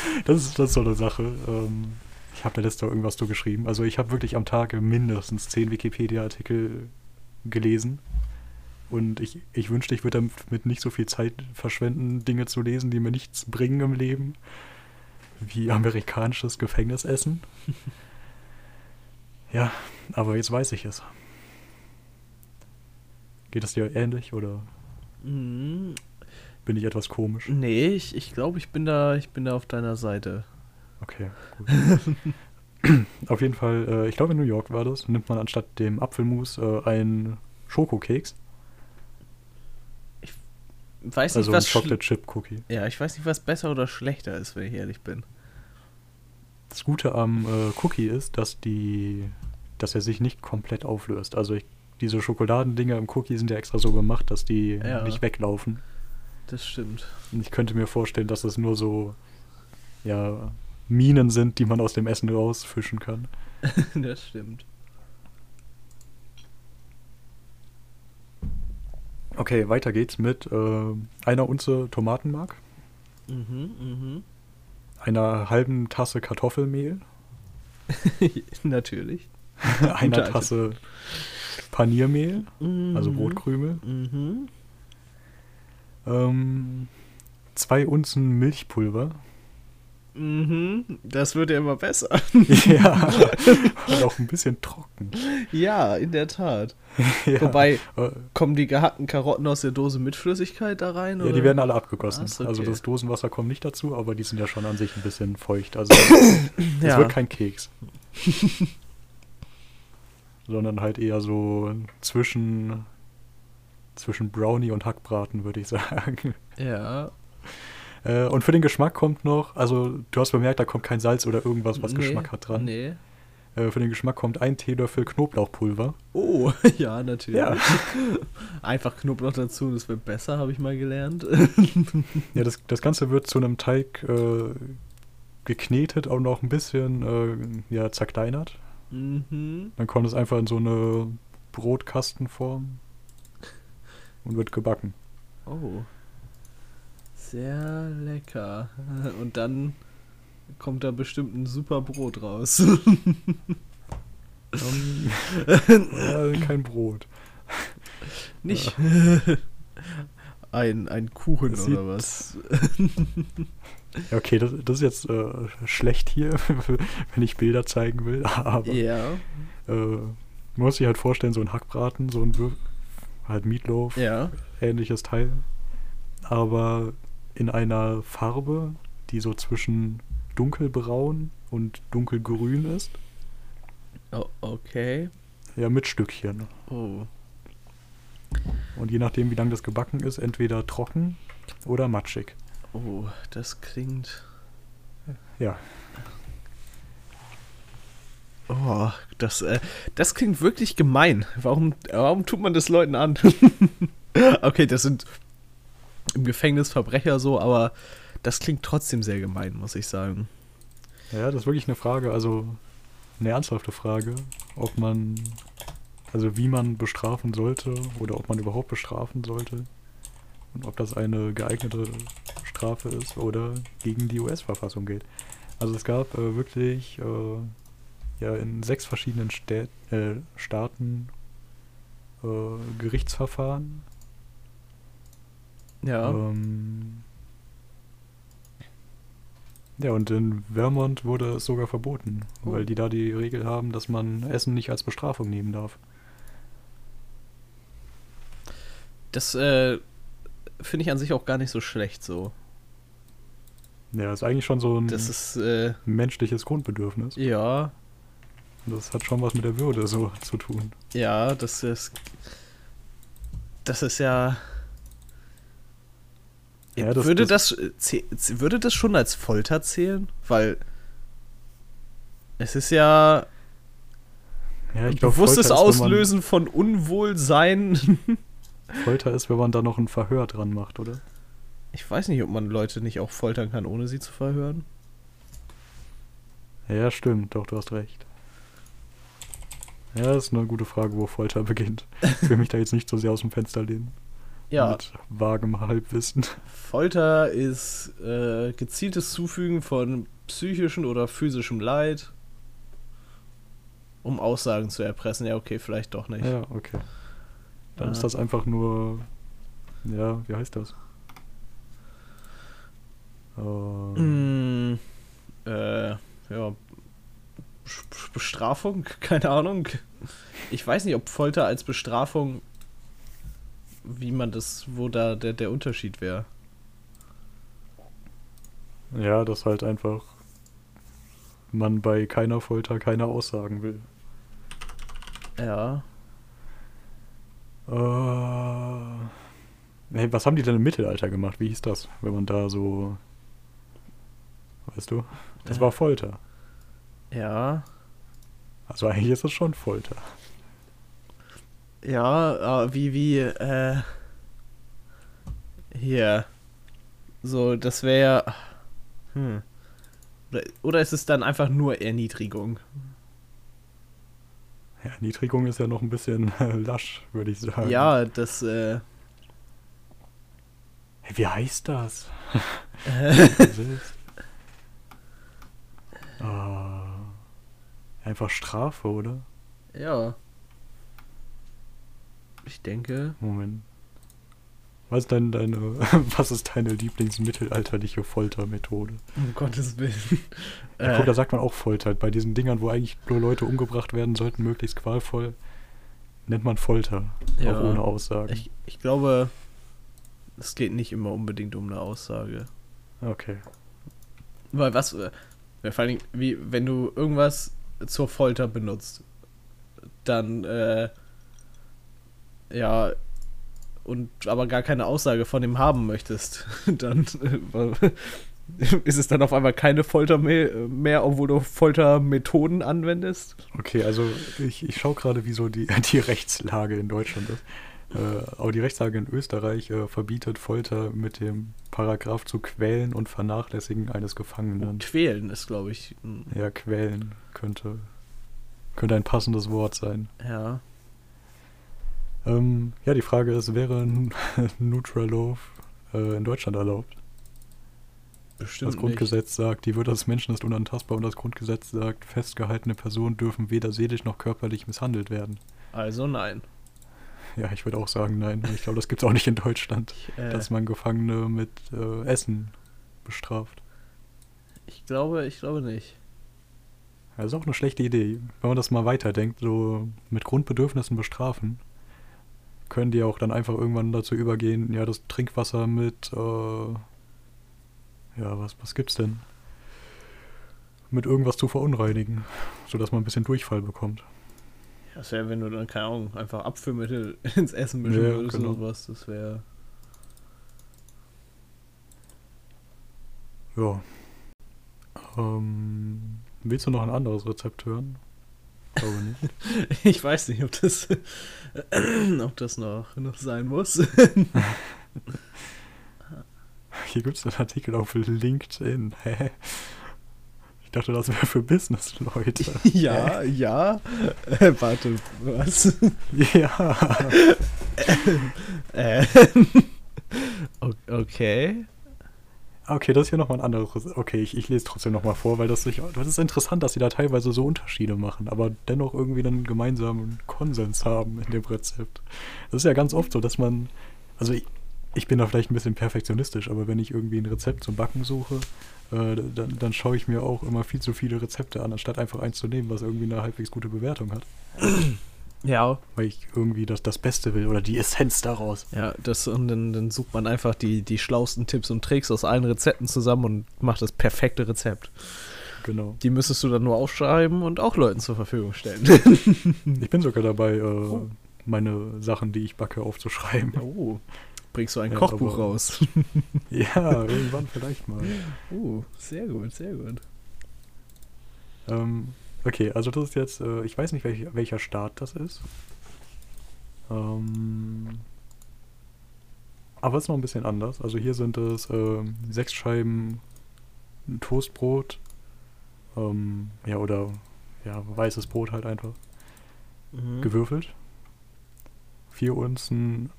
*laughs* das ist, das ist so eine Sache. Ähm, ich habe da letzte irgendwas so geschrieben. Also ich habe wirklich am Tag mindestens zehn Wikipedia-Artikel gelesen. Und ich, ich wünschte, ich würde damit nicht so viel Zeit verschwenden, Dinge zu lesen, die mir nichts bringen im Leben. Wie amerikanisches Gefängnisessen. *laughs* Ja, aber jetzt weiß ich es. Geht es dir ähnlich oder
Mhm.
Bin ich etwas komisch?
Nee, ich, ich glaube, ich bin da, ich bin da auf deiner Seite.
Okay, gut. *laughs* Auf jeden Fall, äh, ich glaube in New York war das, nimmt man anstatt dem Apfelmus äh, einen Schokokeks,
Weiß nicht,
also ein
was
Chocolate Chip Cookie.
Ja, ich weiß nicht, was besser oder schlechter ist, wenn ich ehrlich bin.
Das Gute am äh, Cookie ist, dass die, dass er sich nicht komplett auflöst. Also ich, diese Schokoladendinger im Cookie sind ja extra so gemacht, dass die
Ja.
nicht weglaufen.
Das stimmt.
Ich könnte mir vorstellen, dass es nur so, ja, Minen sind, die man aus dem Essen rausfischen kann. *laughs*
das stimmt.
Okay, weiter geht's mit äh, einer Unze Tomatenmark,
Mhm, mhm.
einer halben Tasse Kartoffelmehl, *laughs*
Natürlich. *laughs*
einer Tasse Paniermehl, also
Mhm.
Brotkrümel,
Mhm.
Ähm, zwei Unzen Milchpulver.
Mhm. Das wird ja immer besser. *laughs*
ja, *laughs* und auch ein bisschen trocken.
ja, in der Tat. *laughs*
ja.
Wobei,
Äh,
kommen die gehackten Karotten aus der Dose mit Flüssigkeit da rein?
ja,
oder?
die werden alle abgegossen.
So,
Also
okay.
das Dosenwasser kommt nicht dazu, aber die sind ja schon an sich ein bisschen feucht. Also *coughs* es
Ja.
wird kein Keks. Sondern halt eher so zwischen, zwischen Brownie und Hackbraten, würde ich *laughs* sagen.
Ja.
Äh, und für den Geschmack kommt noch, also du hast bemerkt, da kommt kein Salz oder irgendwas, was
Nee,
Geschmack hat dran.
Nee.
Äh, für den Geschmack kommt ein Teelöffel Knoblauchpulver.
Oh, *laughs* ja, natürlich.
Ja. *laughs*
Einfach Knoblauch dazu, das wird besser, habe ich mal gelernt.
Ja, das, das Ganze wird zu einem Teig äh, geknetet und noch ein bisschen äh, ja, zerkleinert.
mhm.
Dann kommt es einfach in so eine Brotkastenform und wird gebacken.
Oh. Sehr lecker. *laughs* Und dann kommt da bestimmt ein super Brot raus.
Ähm, äh, *laughs* kein Brot.
Nicht *laughs* ein, ein Kuchen
Das
oder was?
Ja, okay, das, das ist jetzt äh, schlecht hier, wenn ich Bilder zeigen will. Aber
Ja.
äh, man muss sich halt vorstellen, so ein Hackbraten, so ein Wür halt Meatloaf,
Ja.
ähnliches Teil. Aber in einer Farbe, die so zwischen dunkelbraun und dunkelgrün ist.
Oh, okay.
Ja, mit Stückchen.
Oh.
Und je nachdem, wie lang das gebacken ist, entweder trocken oder matschig.
Oh, das klingt.
Ja,
Oh, das, äh, das klingt wirklich gemein. Warum, warum tut man das Leuten an? *laughs* okay, das sind im Gefängnis Verbrecher so, aber das klingt trotzdem sehr gemein, muss ich sagen.
ja, das ist wirklich eine Frage, also eine ernsthafte Frage, ob man, also wie man bestrafen sollte oder ob man überhaupt bestrafen sollte und ob das eine geeignete Strafe ist oder gegen die US-Verfassung geht. Also es gab äh, wirklich äh, ja in sechs verschiedenen Stä äh, Staaten äh, Gerichtsverfahren.
Ja.
Ähm, ja, und in Vermont wurde es sogar verboten,
Oh.
weil die da die Regel haben, dass man Essen nicht als Bestrafung nehmen darf.
Das äh, finde ich an sich auch gar nicht so schlecht so.
Ja, ist eigentlich schon so ein
ist, äh,
menschliches Grundbedürfnis.
ja,
Das hat schon was mit der Würde so zu tun.
ja, das ist. Das ist ja.
Ja, das-
würde,
das-
das, würde das schon als Folter zählen? Weil es ist ja
Ja, ich
bewusstes
Folter ist,
Auslösen von Unwohlsein.
Man, *laughs* Folter ist, wenn man da noch ein Verhör dran macht, oder?
Ich weiß nicht, ob man Leute nicht auch foltern kann, ohne sie zu verhören.
Ja, stimmt, doch, du hast recht. Ja, das ist eine gute Frage, wo Folter beginnt. Ich will mich da jetzt nicht so sehr aus dem Fenster lehnen.
Ja,
Mit vagem Halbwissen.
Folter ist äh, gezieltes Zufügen von psychischem oder physischem Leid, um Aussagen zu erpressen. Ja, okay, vielleicht doch nicht.
Ja, okay. Dann
Ah.
ist das einfach nur. Ja, wie heißt das? Ähm,
Mm, äh, ja. Be- Bestrafung? *laughs* Keine Ahnung. Ich weiß nicht, ob Folter als Bestrafung, wie man das, wo da der, der Unterschied wäre.
ja, dass halt einfach man bei keiner Folter keine Aussagen will.
Ja.
Äh, hey, was haben die denn im Mittelalter gemacht? Wie hieß das? Wenn man da so. Weißt du? Das
Äh.
war Folter.
Ja.
Also eigentlich ist das schon Folter.
Ja, äh, wie, wie, äh. Hier. So, das wäre. Hm. Oder, oder ist es dann einfach nur Erniedrigung?
Ja, Niedrigung ist ja noch ein bisschen *laughs* lasch, würde ich sagen.
Ja, das, äh.
Hey, wie heißt das? *laughs*
äh
Das Ah, einfach Strafe, oder?
ja. Ich denke.
Moment. Was ist denn deine, *laughs* was ist deine Lieblingsmittelalterliche Foltermethode?
Um Gottes Willen. *laughs*
Ja, guck, da sagt man auch Folter. Bei diesen Dingern, wo eigentlich nur Leute umgebracht werden sollten, möglichst qualvoll, nennt man Folter.
Ja.
Auch ohne Aussagen.
ich, ich glaube, es geht nicht immer unbedingt um eine Aussage.
Okay.
Weil was, äh, vor allen Dingen, wie, wenn du irgendwas zur Folter benutzt, dann, äh, ja, und aber gar keine Aussage von ihm haben möchtest, *laughs* dann äh, ist es dann auf einmal keine Folter mehr, mehr obwohl du Foltermethoden anwendest.
Okay, also ich, ich schaue gerade, wie so die, die Rechtslage in Deutschland ist. Äh, aber die Rechtslage in Österreich äh, verbietet Folter mit dem Paragraph zu quälen und vernachlässigen eines Gefangenen.
Quälen ist, glaube ich, ein-
Ja, quälen könnte, könnte ein passendes Wort sein.
ja.
Ähm, ja, die Frage ist, wäre ein *laughs* Neutralove äh, in Deutschland erlaubt?
Bestimmt
das Grundgesetz sagt, die Würde des Menschen ist unantastbar und das Grundgesetz sagt, festgehaltene Personen dürfen weder seelisch noch körperlich misshandelt werden.
Nicht. Also nein. *laughs*
Ja, ich würde auch sagen nein. Ich glaube, das gibt es auch nicht in Deutschland,
Ich, äh,
dass man Gefangene mit äh, Essen bestraft.
ich glaube, ich glaube nicht.
Das ist auch eine schlechte Idee. Wenn man das mal weiterdenkt, so mit Grundbedürfnissen bestrafen, können die auch dann einfach irgendwann dazu übergehen, ja, das Trinkwasser mit, äh, ja, was, was gibt's denn? Mit irgendwas zu verunreinigen, sodass man ein bisschen Durchfall bekommt.
Das wäre, wenn du dann, keine Ahnung, einfach Abführmittel *laughs* ins Essen mischen
Ja,
würdest
genau.
oder sowas. Das wäre.
Ja. Ähm, willst du noch ein anderes Rezept hören? Glaube nicht. *laughs*
Ich weiß nicht, ob das, *clears throat* ob das noch, noch sein muss. *laughs*
Hier gibt es einen Artikel auf LinkedIn. Ich dachte, das wäre für Business-Leute. *laughs*
ja, ja. Äh, warte, was?
ja. *laughs*
äh, okay.
Okay, das ist hier nochmal ein anderes. Okay, ich, ich lese trotzdem nochmal vor, weil das, sich, das ist interessant, dass sie da teilweise so Unterschiede machen, aber dennoch irgendwie einen gemeinsamen Konsens haben in dem Rezept. Das ist ja ganz oft so, dass man. Also ich, ich bin da vielleicht ein bisschen perfektionistisch, aber wenn ich irgendwie ein Rezept zum Backen suche, äh, dann, dann schaue ich mir auch immer viel zu viele Rezepte an, anstatt einfach eins zu nehmen, was irgendwie eine halbwegs gute Bewertung hat. *clears throat*
Ja.
Weil ich irgendwie das, das Beste will oder die Essenz daraus.
Ja, das und dann, dann sucht man einfach die, die schlausten Tipps und Tricks aus allen Rezepten zusammen und macht das perfekte Rezept.
Genau.
Die müsstest du dann nur aufschreiben und auch Leuten zur Verfügung stellen.
Ich bin sogar dabei, äh, meine Sachen, die ich backe, aufzuschreiben.
oh. Bringst du ein
Ja,
Kochbuch raus? *laughs*
Ja, *laughs* irgendwann vielleicht mal.
Oh, sehr gut, sehr gut.
Ähm, okay, also das ist jetzt, äh, ich weiß nicht, welch, welcher Staat das ist. Ähm, aber es ist noch ein bisschen anders. Also hier sind es ähm, sechs Scheiben Toastbrot. Ähm, ja, oder ja, weißes Brot halt einfach.
Mhm.
gewürfelt. Vier Unzen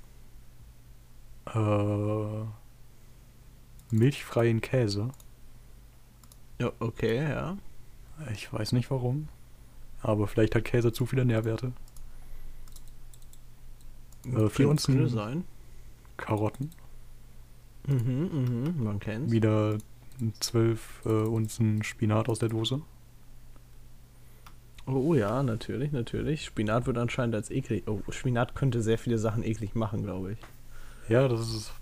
äh, milchfreien Käse.
Ja, okay, ja.
Ich weiß nicht warum. Aber vielleicht hat Käse zu viele Nährwerte. Äh, Unzen-
Könnte sein.
Karotten.
Mhm, mhm, man kennt's.
Wieder zwölf äh, Unzen Spinat aus der Dose.
Oh ja, natürlich, natürlich. Spinat wird anscheinend als eklig. Oh, Spinat könnte sehr viele Sachen eklig machen, glaube ich.
Ja, das ist.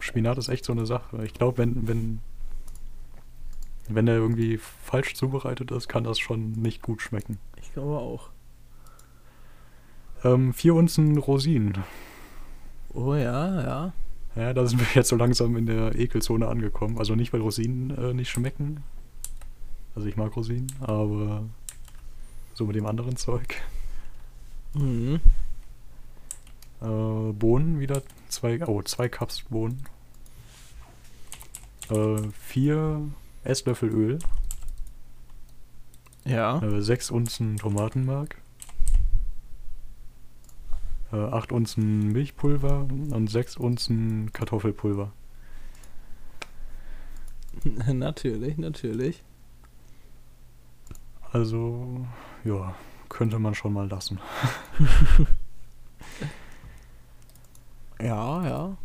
Spinat ist echt so eine Sache. Ich glaube, wenn, wenn. Wenn er irgendwie falsch zubereitet ist, kann das schon nicht gut schmecken.
Ich glaube auch.
Ähm, vier Unzen Rosinen.
Oh ja, ja.
Ja, da sind wir jetzt so langsam in der Ekelzone angekommen. Also nicht, weil Rosinen äh, nicht schmecken. Also ich mag Rosinen, aber so mit dem anderen Zeug.
Mhm.
Äh, Bohnen wieder zwei, oh, zwei Cups Bohnen. Äh, vier Esslöffel Öl.
Ja.
Äh, sechs Unzen Tomatenmark. Äh, acht Unzen Milchpulver und sechs Unzen Kartoffelpulver. *laughs*
natürlich, natürlich.
Also, ja, könnte man schon mal lassen. *laughs*
Ja, ja.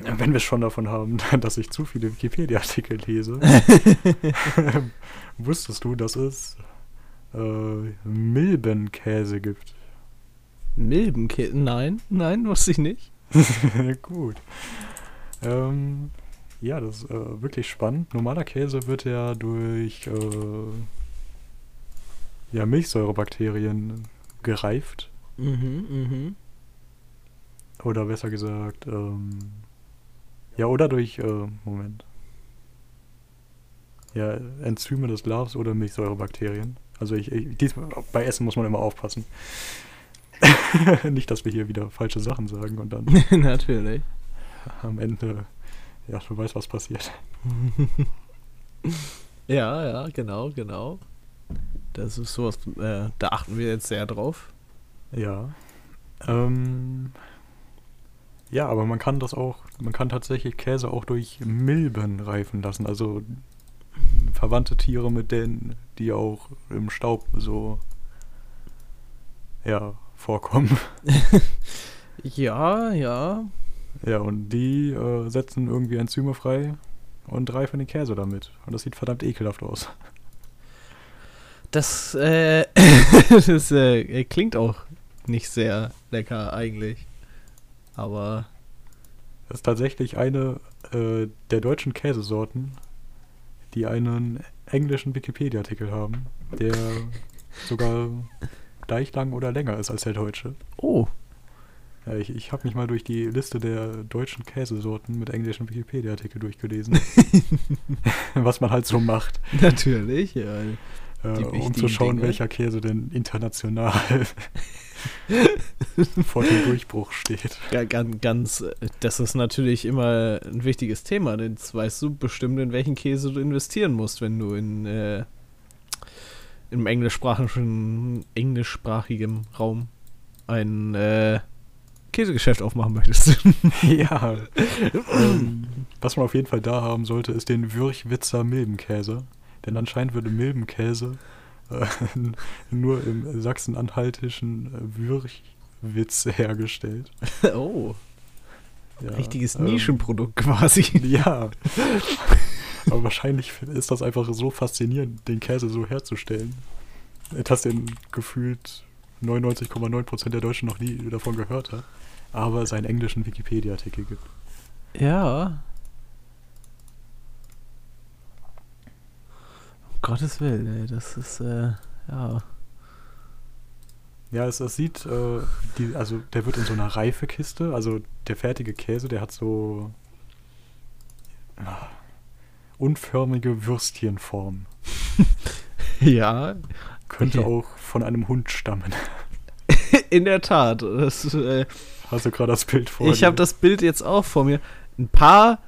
Wenn wir schon davon haben, *laughs* dass ich zu viele Wikipedia-Artikel lese, *laughs* wusstest du, dass es äh, Milbenkäse gibt?
Milbenkäse? Nein, nein, wusste ich nicht. *laughs*
Gut. Ähm, ja, das ist äh, wirklich spannend. Normaler Käse wird ja durch äh, ja, Milchsäurebakterien gereift.
Mhm, mhm.
Oder besser gesagt, ähm, ja, oder durch, äh, Moment. Ja, Enzyme des Labs oder Milchsäurebakterien. Also ich, ich diesmal, bei Essen muss man immer aufpassen. *laughs* Nicht, dass wir hier wieder falsche Sachen sagen und dann *laughs*
natürlich.
am Ende, ja, du weißt, was passiert. *laughs*
Ja, ja, genau, genau. Das ist sowas, äh, da achten wir jetzt sehr drauf.
Ja. Ähm, ja, aber man kann das auch, man kann tatsächlich Käse auch durch Milben reifen lassen. Also verwandte Tiere mit denen, die auch im Staub so ja, vorkommen. *laughs*
Ja, ja.
Ja, und die äh, setzen irgendwie Enzyme frei und reifen den Käse damit. Und das sieht verdammt ekelhaft aus.
Das, äh, *laughs* das äh, klingt auch nicht sehr lecker eigentlich. Aber,
Das ist tatsächlich eine äh, der deutschen Käsesorten, die einen englischen Wikipedia-Artikel haben, der sogar gleich lang oder länger ist als der deutsche.
oh,
Ja, ich ich habe mich mal durch die Liste der deutschen Käsesorten mit englischen Wikipedia-Artikel durchgelesen. *laughs* Was man halt so macht,
natürlich, ja.
äh, um zu schauen,
Dinge.
welcher Käse denn international *laughs* vor dem Durchbruch steht.
Ganz, ganz, äh, das ist natürlich immer ein wichtiges Thema, denn jetzt weißt du bestimmt, in welchen Käse du investieren musst, wenn du in, äh, im englischsprachigen, englischsprachigen Raum ein äh, Käsegeschäft aufmachen möchtest. *laughs*
ja. ähm, was man auf jeden Fall da haben sollte, ist den Würchwitzer Milbenkäse. Denn anscheinend würde Milbenkäse *laughs* nur im sachsen-anhaltischen äh, Würchwitz hergestellt. *laughs*
oh,
Ja,
richtiges
ähm,
Nischenprodukt quasi. *laughs*
Ja. Aber wahrscheinlich ist das einfach so faszinierend, den Käse so herzustellen, dass den gefühlt 99,9% der Deutschen noch nie davon gehört hat. Aber es einen englischen Wikipedia-Artikel gibt.
Ja. Gottes Willen, ey, das ist, äh, ja.
Ja, es, es sieht, äh, die, also der wird in so einer Reifekiste, also der fertige Käse, der hat so ah, unförmige Würstchenform. *laughs*
Ja,
Könnte
Okay.
auch von einem Hund stammen. *laughs*
in der Tat. Das, äh,
Hast du gerade das Bild vor
ich habe das Bild jetzt auch vor mir. Ein paar,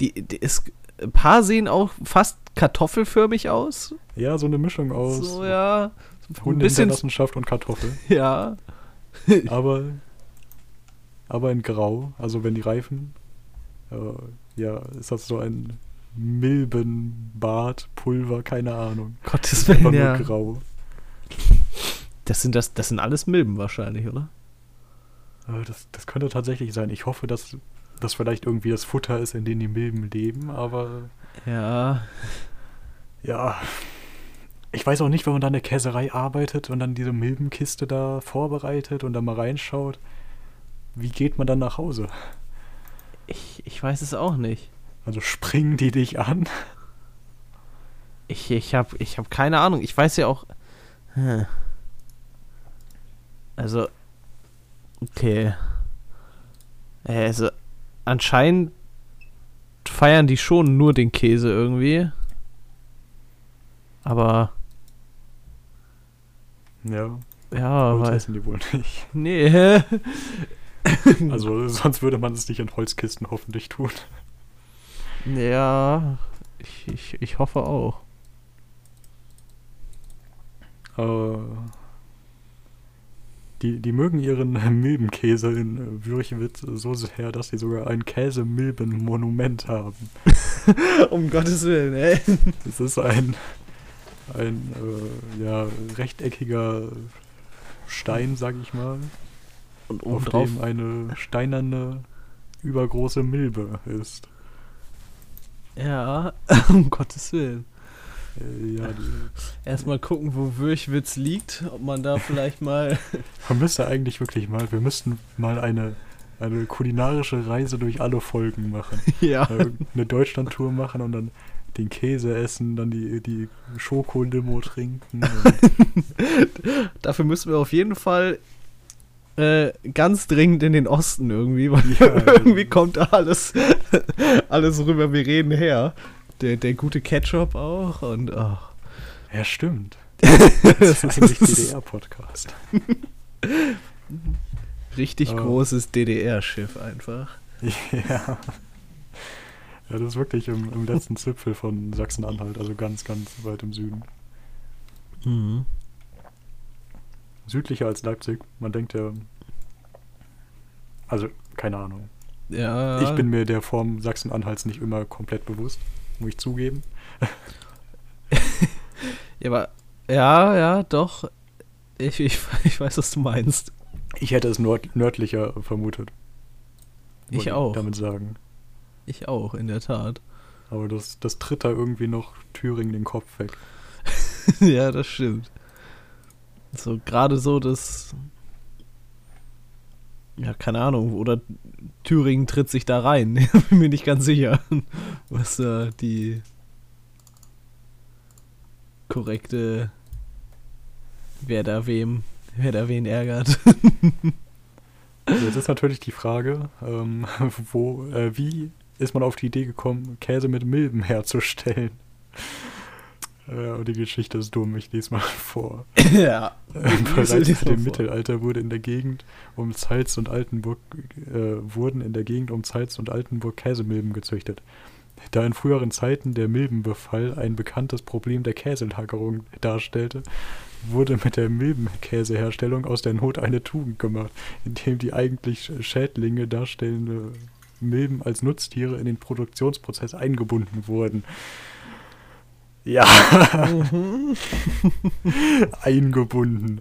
die, die ist, ein paar sehen auch fast kartoffelförmig aus.
Ja, so eine Mischung aus
So, ja.
Hundehinterlassenschaft und Kartoffel. *laughs*
Ja.
aber, aber in Grau. Also wenn die reifen, äh, ja, ist das so ein Milbenbart, Pulver, keine Ahnung.
Gottes Willen,
nur
ja.
grau.
Das sind, das, das sind alles Milben wahrscheinlich, oder?
Äh, das, das könnte tatsächlich sein. Ich hoffe, dass das vielleicht irgendwie das Futter ist, in dem die Milben leben, aber
Ja.
ja. Ich weiß auch nicht, wenn man da in der Käserei arbeitet und dann diese Milbenkiste da vorbereitet und dann mal reinschaut. Wie geht man dann nach Hause?
Ich, ich weiß es auch nicht.
Also springen die dich an?
Ich, ich habe ich hab keine Ahnung. Ich weiß ja auch. Hm. Also. Okay. Äh, Also, anscheinend feiern die schon nur den Käse irgendwie. Aber.
Ja,
Ja,
Holz
weil.
essen die wohl nicht.
Nee? *laughs*
Also sonst würde man es nicht in Holzkisten hoffentlich tun.
Ja. Ich, ich, ich hoffe auch.
Äh, die, die mögen ihren *laughs* Milbenkäse in Würchwitz so sehr, dass sie sogar ein Käsemilben-Monument haben. *laughs*
um Gottes Willen, ey.
Das ist ein, ein äh, ja, rechteckiger Stein, sag ich mal,
Und
auf
obendrauf.
dem eine steinerne, übergroße Milbe ist.
Ja, *laughs* um Gottes Willen.
Äh, ja, *laughs*
Erstmal gucken, wo Würchwitz liegt. Ob man da vielleicht mal. *laughs*
man müsste eigentlich wirklich mal, wir müssten mal eine, eine kulinarische Reise durch alle Folgen machen. *laughs*
ja.
Äh, eine Deutschlandtour machen und dann den Käse essen, dann die, die Schokolimo trinken.
Dafür müssen wir auf jeden Fall äh, ganz dringend in den Osten irgendwie, weil
Ja,
irgendwie kommt da alles, alles rüber. Wir reden her. Der, der gute Ketchup auch und oh.
ja, stimmt. *laughs* Das ist eigentlich *laughs* DDR-Podcast.
richtig
Oh.
großes DDR-Schiff einfach. *laughs*
Ja. Ja, das ist wirklich im, im letzten Zipfel von Sachsen-Anhalt, also ganz, ganz weit im Süden.
Mhm.
Südlicher als Leipzig. Man denkt ja. Also, keine Ahnung.
Ja.
Ich bin mir der Form Sachsen-Anhalts nicht immer komplett bewusst, muss ich zugeben. *laughs*
Ja, aber. Ja, ja, doch. Ich, ich, ich weiß, was du meinst.
Ich hätte es nord nördlicher vermutet.
Ich auch.
Damit sagen.
Ich auch, in der Tat.
Aber das, das tritt da irgendwie noch Thüringen den Kopf weg. *laughs*
ja, das stimmt. So, gerade so, dass. Ja, keine Ahnung, oder Thüringen tritt sich da rein. *laughs* Bin mir nicht ganz sicher, *laughs* was da die korrekte. Wer da wem, wer da wen ärgert. *laughs*
Jetzt ist natürlich die Frage, ähm, wo, äh, wie ist man auf die Idee gekommen, Käse mit Milben herzustellen? Äh, und die Geschichte ist dumm, ich lese mal *laughs* vor.
ja. *laughs*
Bereits dem
vor.
Mittelalter wurde in der Gegend um Zeitz und Altenburg äh, wurden in der Gegend um Zeitz und Altenburg Käsemilben gezüchtet. Da in früheren Zeiten der Milbenbefall ein bekanntes Problem der Käselagerung darstellte, wurde mit der Milbenkäseherstellung aus der Not eine Tugend gemacht, indem die eigentlich Schädlinge darstellende Milben als Nutztiere in den Produktionsprozess eingebunden wurden. Ja,
Mhm. *laughs*
eingebunden.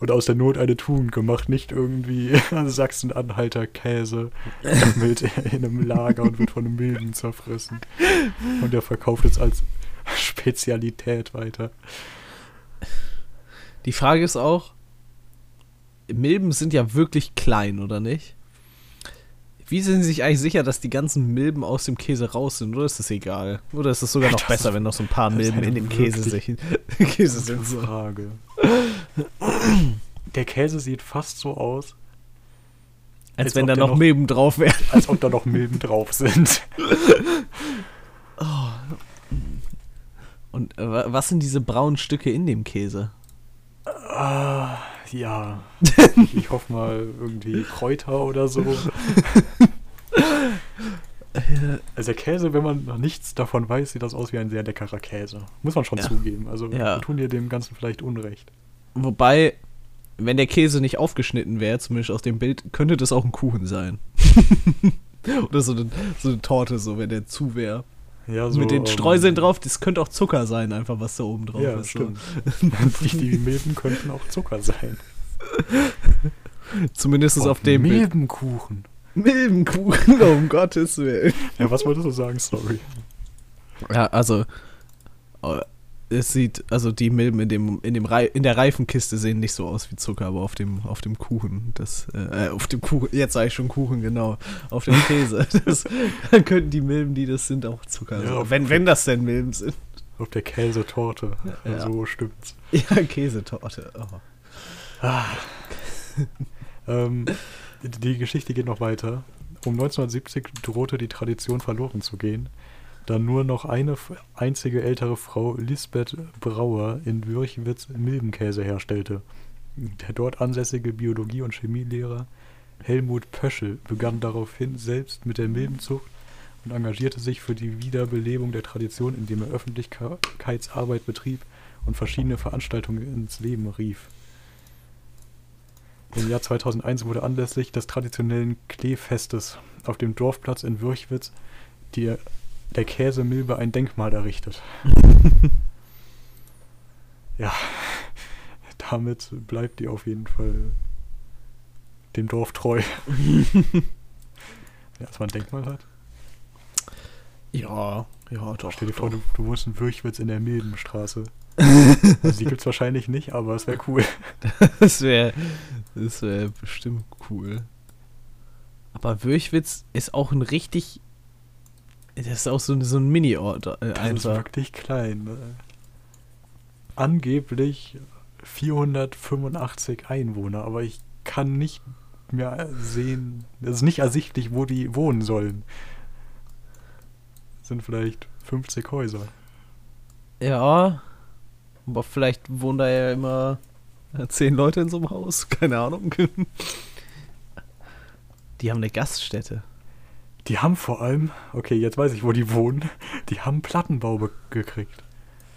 Und aus der Not eine Tugend gemacht, nicht irgendwie *laughs* Sachsen-Anhalter Käse mit *laughs* in einem Lager und wird von einem Milben zerfressen. Und der verkauft es als Spezialität weiter.
Die Frage ist auch, Milben sind ja wirklich klein, oder nicht? Wie sind Sie sich eigentlich sicher, dass die ganzen Milben aus dem Käse raus sind? Oder ist das egal? Oder ist es sogar noch
Das
besser,
ist-
wenn noch so ein paar Milben in dem Käse, sich, *laughs* *laughs* Käse sind?
Frage. Der Käse sieht fast so aus,
Als,
Als
wenn
ob
da noch,
noch-
Milben drauf wären. *laughs*
als ob da noch Milben drauf sind.
Und äh, wa- was sind diese braunen Stücke in dem Käse?
Ah, ja. *laughs* Ich, hoffe mal irgendwie Kräuter oder so. *laughs* Also der Käse, wenn man noch nichts davon weiß, sieht das aus wie ein sehr leckerer Käse. Muss man schon
Ja.
zugeben. Also
Ja.
wir tun dir dem Ganzen vielleicht Unrecht.
Wobei, wenn der Käse nicht aufgeschnitten wäre, zumindest aus dem Bild, könnte das auch ein Kuchen sein. *laughs* Oder so eine, so eine Torte, so wenn der zu wäre.
Ja, so,
Mit den
ähm,
Streuseln drauf, das könnte auch Zucker sein, einfach was da oben drauf
Ja,
ist.
stimmt. *laughs* die, Milben könnten auch Zucker sein. *laughs*
Zumindest auf dem Bild.
Milbenkuchen.
Milbenkuchen, um *laughs* Gottes Willen.
Ja, was wolltest du sagen? Sorry.
Ja, also es sieht, also die Milben in dem, in dem Rei in der Reifenkiste sehen nicht so aus wie Zucker, aber auf dem, auf dem Kuchen, das, äh, auf dem Kuchen, jetzt sage ich schon Kuchen, genau, auf dem Käse, *laughs* das dann könnten die Milben, die das sind, auch Zucker
Ja,
sein. Wenn, wenn das denn Milben sind.
Auf der Käsetorte.
Ja.
So stimmt's.
Ja, Käsetorte. Oh.
Ähm, die Geschichte geht noch weiter. Um 1970 drohte die Tradition verloren zu gehen, da nur noch eine einzige ältere Frau, Lisbeth Brauer, in Würchwitz Milbenkäse herstellte. Der dort ansässige Biologie- und Chemielehrer Helmut Pöschel begann daraufhin selbst mit der Milbenzucht und engagierte sich für die Wiederbelebung der Tradition, indem er Öffentlichkeitsarbeit betrieb und verschiedene Veranstaltungen ins Leben rief. Im Jahr 2001 wurde anlässlich des traditionellen Kleefestes auf dem Dorfplatz in Würchwitz die, der Käsemilbe ein Denkmal errichtet. *laughs* ja, damit bleibt die auf jeden Fall dem Dorf treu. ja, dass man ein Denkmal hat.
Ja, ja, doch.
Stell dir vor, du, du wohnst in Würchwitz in der Milbenstraße. *laughs* Also die gibt's wahrscheinlich nicht, aber es wäre cool. *laughs*
Das wäre das wär bestimmt cool. Aber Würchwitz ist auch ein richtig. Das ist auch so, ein- so ein Mini-Ort äh,
Das ist wirklich klein. Ne? Angeblich 485 Einwohner, aber ich kann nicht mehr sehen, es ist nicht ersichtlich, wo die wohnen sollen. Das sind vielleicht 50 Häuser.
Ja. Aber vielleicht wohnen da ja immer äh, zehn Leute in so einem Haus. *laughs* Keine Ahnung. *laughs* Die haben eine Gaststätte.
Die haben vor allem, okay, jetzt weiß ich, wo die wohnen, die haben Plattenbau gekriegt.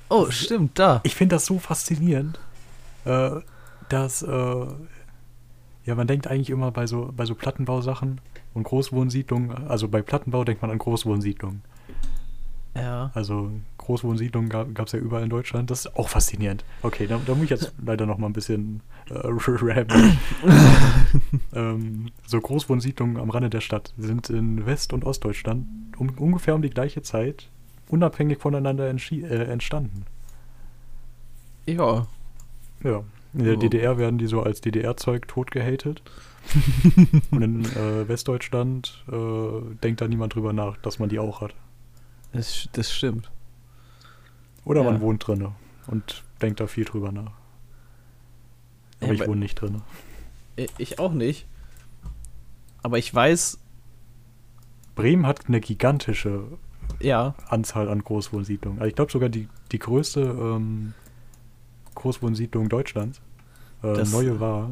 Oh, stimmt, da.
Ich finde das so faszinierend, äh, dass, äh, ja, man denkt eigentlich immer bei so, bei so Plattenbausachen und Großwohnsiedlungen, also bei Plattenbau denkt man an Großwohnsiedlungen.
Ja.
Also Großwohnsiedlungen gab es ja überall in Deutschland. Das ist auch faszinierend. Okay, da, da muss ich jetzt *laughs* leider noch mal ein bisschen äh, *laughs* rappen. *laughs* ähm, so Großwohnsiedlungen am Rande der Stadt sind in West- und Ostdeutschland um, ungefähr um die gleiche Zeit unabhängig voneinander äh, entstanden.
Ja.
Ja. In der
Oh.
DDR werden die so als DDR-Zeug totgehatet. und in äh, Westdeutschland äh, denkt da niemand drüber nach, dass man die auch hat.
Das, das stimmt.
Oder
Ja.
man wohnt drinne und denkt da viel drüber nach. Aber
Ja,
ich wohne nicht drinne.
I- Ich auch nicht. Aber ich weiß,
Bremen hat eine gigantische
ja,
Anzahl an Großwohnsiedlungen. Also ich glaube sogar die, die größte ähm, Großwohnsiedlung Deutschlands. Äh,
Das-
neue war.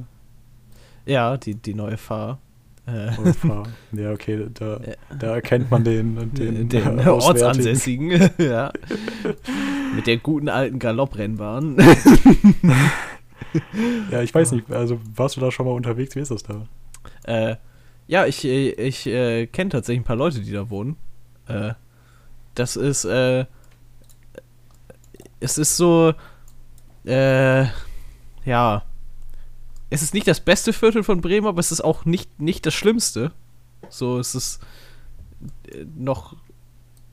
ja, die, die neue Fahr. Äh,
Fahr. ja, okay, da,
Ja.
da erkennt man den, *laughs* den,
den, *laughs*
äh.
Ortsansässigen, *laughs* ja. Mit der guten alten Galopprennbahn.
Ja, ich weiß nicht, also warst du da schon mal unterwegs? Wie ist das da?
äh, ja, ich, äh, ich äh, kenne tatsächlich ein paar Leute, die da wohnen. Äh, das ist, äh, es ist so, äh, ja, es ist nicht das beste Viertel von Bremen, aber es ist auch nicht, nicht das Schlimmste. So, es ist äh, noch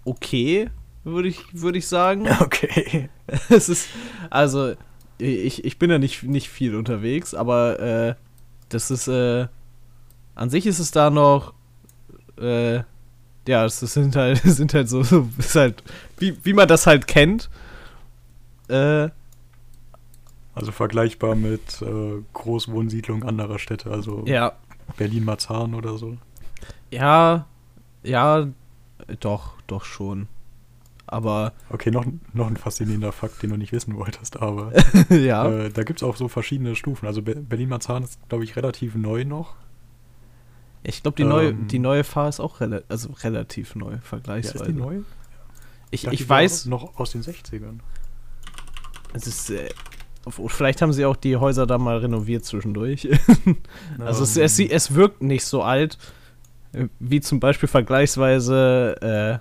okay, würde ich, würde ich sagen. *laughs*
Okay. *laughs*
es ist, also, ich, ich bin da nicht, nicht viel unterwegs, aber äh, das ist, äh, an sich ist es da noch, äh, ja, es sind halt, *laughs* sind halt so, so ist halt, wie, wie man das halt kennt. Äh,
Also vergleichbar mit äh, Großwohnsiedlungen anderer Städte, also
ja,
Berlin-Marzahn oder so.
ja, ja, doch, doch schon. Aber,
Okay, noch, noch ein faszinierender Fakt, den du nicht wissen wolltest, aber *laughs*
ja,
äh, da gibt es auch so verschiedene Stufen. Also Be Berlin-Marzahn ist, glaube ich, relativ neu noch.
Ich glaube, die, neue,
Ähm.
die neue Fahr ist auch rela also relativ neu, vergleichsweise.
Ja, ist die neu?
Ich,
dachte,
ich
die wäre
weiß,
Noch aus den 60ern.
es ist, äh, vielleicht haben sie auch die Häuser da mal renoviert zwischendurch. *laughs* Also es,
Ähm,
es, es wirkt nicht so alt, äh, wie zum Beispiel vergleichsweise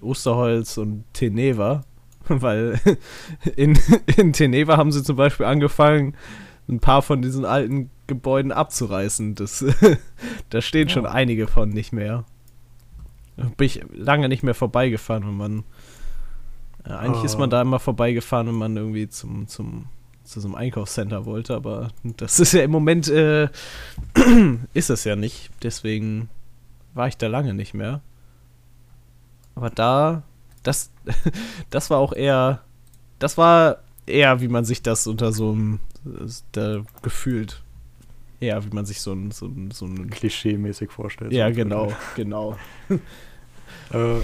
äh, Osterholz und Teneva. *laughs* Weil *laughs* in, in Teneva haben sie zum Beispiel angefangen, ein paar von diesen alten Gebäuden abzureißen. Das, da stehen schon
Ja.
einige von nicht mehr. Da Bin ich lange nicht mehr vorbeigefahren, wenn man. Äh, eigentlich ist man
Ah.
da immer vorbeigefahren, wenn man irgendwie zum, zum, zu so einem Einkaufscenter wollte, aber das ist ja im Moment, äh, *clears throat* ist es ja nicht. Deswegen war ich da lange nicht mehr. Aber da, das, *laughs* das war auch eher, das war eher, wie man sich das unter so einem, da gefühlt. Eher, wie man sich so ein, so ein, so ein
Klischee-mäßig vorstellt.
ja,
So.
genau, *laughs* genau. *laughs*
Äh,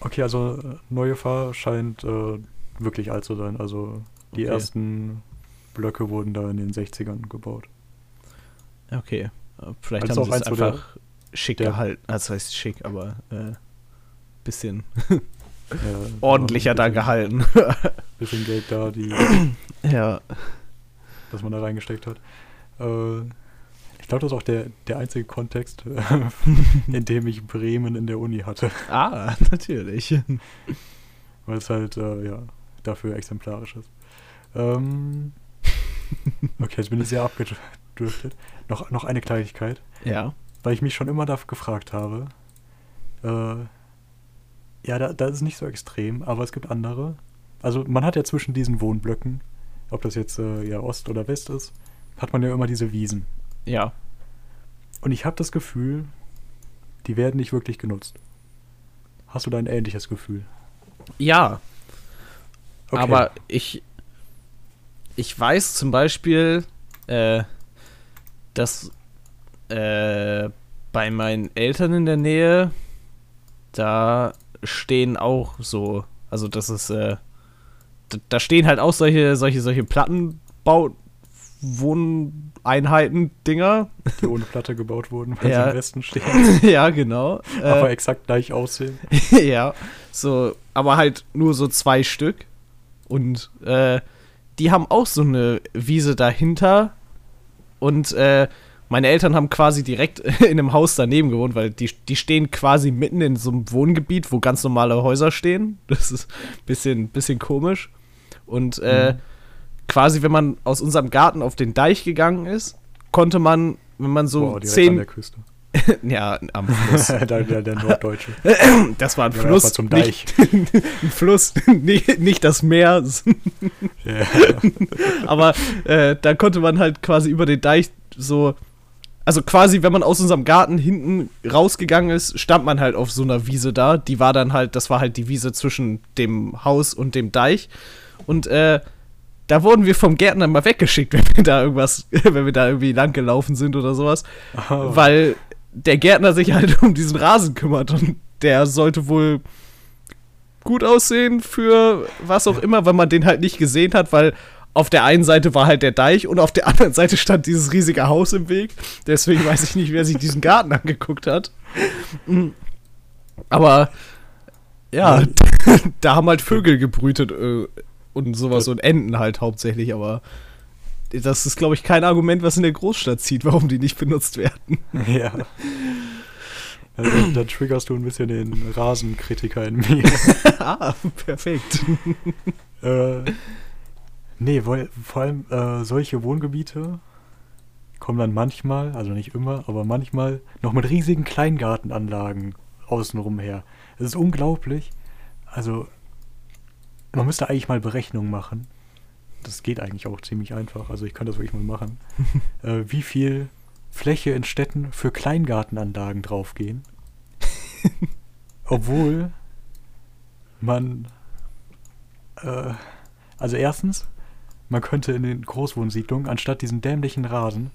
okay, also äh, neue Fahr scheint äh, wirklich alt zu sein. Also die
Okay.
ersten Blöcke wurden da in den 60ern gebaut.
Okay. Äh, Vielleicht
Also
haben sie es
wo der-
einfach schick
der-
gehalten. Das heißt schick, aber äh, bisschen
Äh, *laughs*
ordentlicher da
bisschen,
gehalten. *laughs*
Bisschen Geld da, die, *clears throat*
ja.
das man da reingesteckt hat. Äh, ich glaube, das ist auch der, der einzige Kontext, *laughs* in dem ich Bremen in der Uni hatte.
Ah, natürlich.
Weil es halt, äh, ja, dafür exemplarisch ist. Ähm, okay, jetzt bin ich sehr abgedriftet. Noch, noch eine Kleinigkeit,
Ja.
weil ich mich schon immer dafür gefragt habe. Äh, ja, da, da ist es nicht so extrem, aber es gibt andere. Also man hat ja zwischen diesen Wohnblöcken, ob das jetzt äh, ja Ost oder West ist, hat man ja immer diese Wiesen.
Ja.
Und ich habe das Gefühl, die werden nicht wirklich genutzt. Hast du da ein ähnliches Gefühl?
Ja,
Okay.
aber ich, ich weiß zum Beispiel, äh, dass äh, bei meinen Eltern in der Nähe, da stehen auch so, also das ist, äh, da, da stehen halt auch solche, solche, solche Plattenbau, Wohneinheiten, Dinger.
die ohne Platte gebaut wurden, weil
Ja.
sie im Westen stehen, *laughs*
ja, genau.
aber
Äh,
exakt gleich aussehen. *laughs*
ja, so, aber halt nur so zwei Stück. Und äh, die haben auch so eine Wiese dahinter. Und äh, meine Eltern haben quasi direkt *laughs* in einem Haus daneben gewohnt, weil die, die stehen quasi mitten in so einem Wohngebiet, wo ganz normale Häuser stehen. *laughs* Das ist ein bisschen, bisschen komisch. Und äh,
Mhm.
quasi, wenn man aus unserem Garten auf den Deich gegangen ist, konnte man, wenn man so
an
zehn,
der Küste. *laughs*
ja, am Fluss. *laughs*
der, der, der Norddeutsche. *clears throat*
Das war ein
Ja,
Fluss,
zum
nicht,
Deich. *laughs*
ein Fluss, nicht, nicht das Meer.
Ja.
Aber äh, da konnte man halt quasi über den Deich so. Also quasi, wenn man aus unserem Garten hinten rausgegangen ist, stand man halt auf so einer Wiese da. Die war dann halt, das war halt die Wiese zwischen dem Haus und dem Deich. Und äh, da wurden wir vom Gärtner mal weggeschickt, wenn wir da irgendwas, wenn wir da irgendwie lang gelaufen sind oder sowas.
Ah,
Weil der Gärtner sich halt *laughs* um diesen Rasen kümmert und der sollte wohl gut aussehen für was auch immer, wenn man den halt nicht gesehen hat, weil auf der einen Seite war halt der Deich und auf der anderen Seite stand dieses riesige Haus im Weg. Deswegen weiß ich nicht, wer sich diesen Garten *laughs* angeguckt hat. Mm. Aber ja, *laughs* da haben halt Vögel gebrütet äh, und sowas und Enten halt hauptsächlich, aber das ist, glaube ich, kein Argument, was in der Großstadt zieht, warum die nicht benutzt werden. *laughs*
ja. Also, da triggerst du ein bisschen den Rasenkritiker in mir. *laughs*
ah, perfekt. *laughs*
äh, nee, weil, vor allem äh, solche Wohngebiete kommen dann manchmal, also nicht immer, aber manchmal noch mit riesigen Kleingartenanlagen außenrum her. Es ist unglaublich. Also, man müsste eigentlich mal Berechnungen machen. Das geht eigentlich auch ziemlich einfach. Also, ich kann das wirklich mal machen. *laughs* äh, wie viel Fläche in Städten für Kleingartenanlagen draufgehen. *laughs* Obwohl man äh, also erstens, man könnte in den Großwohnsiedlungen anstatt diesen dämlichen Rasen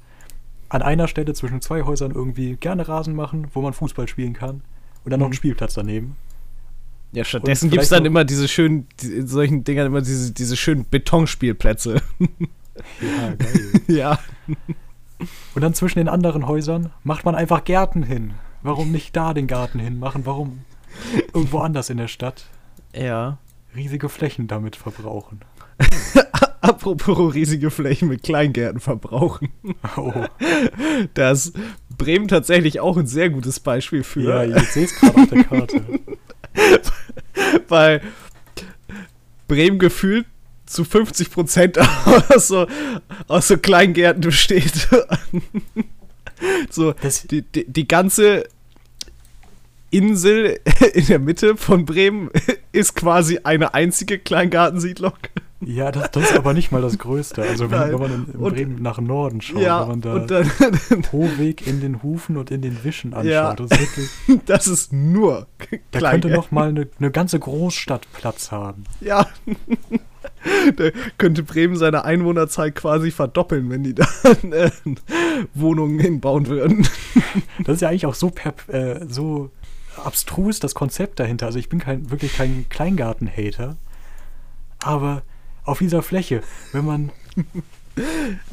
an einer Stelle zwischen zwei Häusern irgendwie gerne Rasen machen, wo man Fußball spielen kann und dann noch einen
Mhm.
Spielplatz daneben.
Ja, stattdessen gibt es dann immer diese schönen, in solchen Dingern immer diese, diese schönen Betonspielplätze.
Ja, *laughs* geil.
ja.
Und dann zwischen den anderen Häusern macht man einfach Gärten hin. Warum nicht da den Garten hinmachen? Warum irgendwo anders in der Stadt
Ja.
riesige Flächen damit verbrauchen? *laughs*
Apropos riesige Flächen mit Kleingärten verbrauchen.
Oh,
Da ist Bremen tatsächlich auch ein sehr gutes Beispiel für.
ja, ich sehe es gerade auf der Karte. *laughs* *laughs*
weil Bremen gefühlt zu 50 Prozent *laughs* aus so, aus so Kleingärten besteht. *laughs* so, die, die, die ganze Insel in der Mitte von Bremen ist quasi eine einzige Kleingartensiedlung.
Ja, das, das ist aber nicht mal das Größte. Also wenn, wenn man in, in
Und-
Bremen nach Norden schaut,
ja,
wenn man da
und dann, *laughs*
Hohweg in den Hufen und in den Wischen anschaut,
Ja.
das ist wirklich, *laughs*
das ist nur
da könnte
Kleingärten.
noch mal eine, eine ganze Großstadt Platz haben.
Ja. *laughs* da könnte Bremen seine Einwohnerzahl quasi verdoppeln, wenn die da äh, Wohnungen hinbauen würden.
Das ist ja eigentlich auch so, perp- äh, so abstrus, das Konzept dahinter. Also ich bin kein, wirklich kein Kleingarten-Hater, aber auf dieser Fläche, wenn man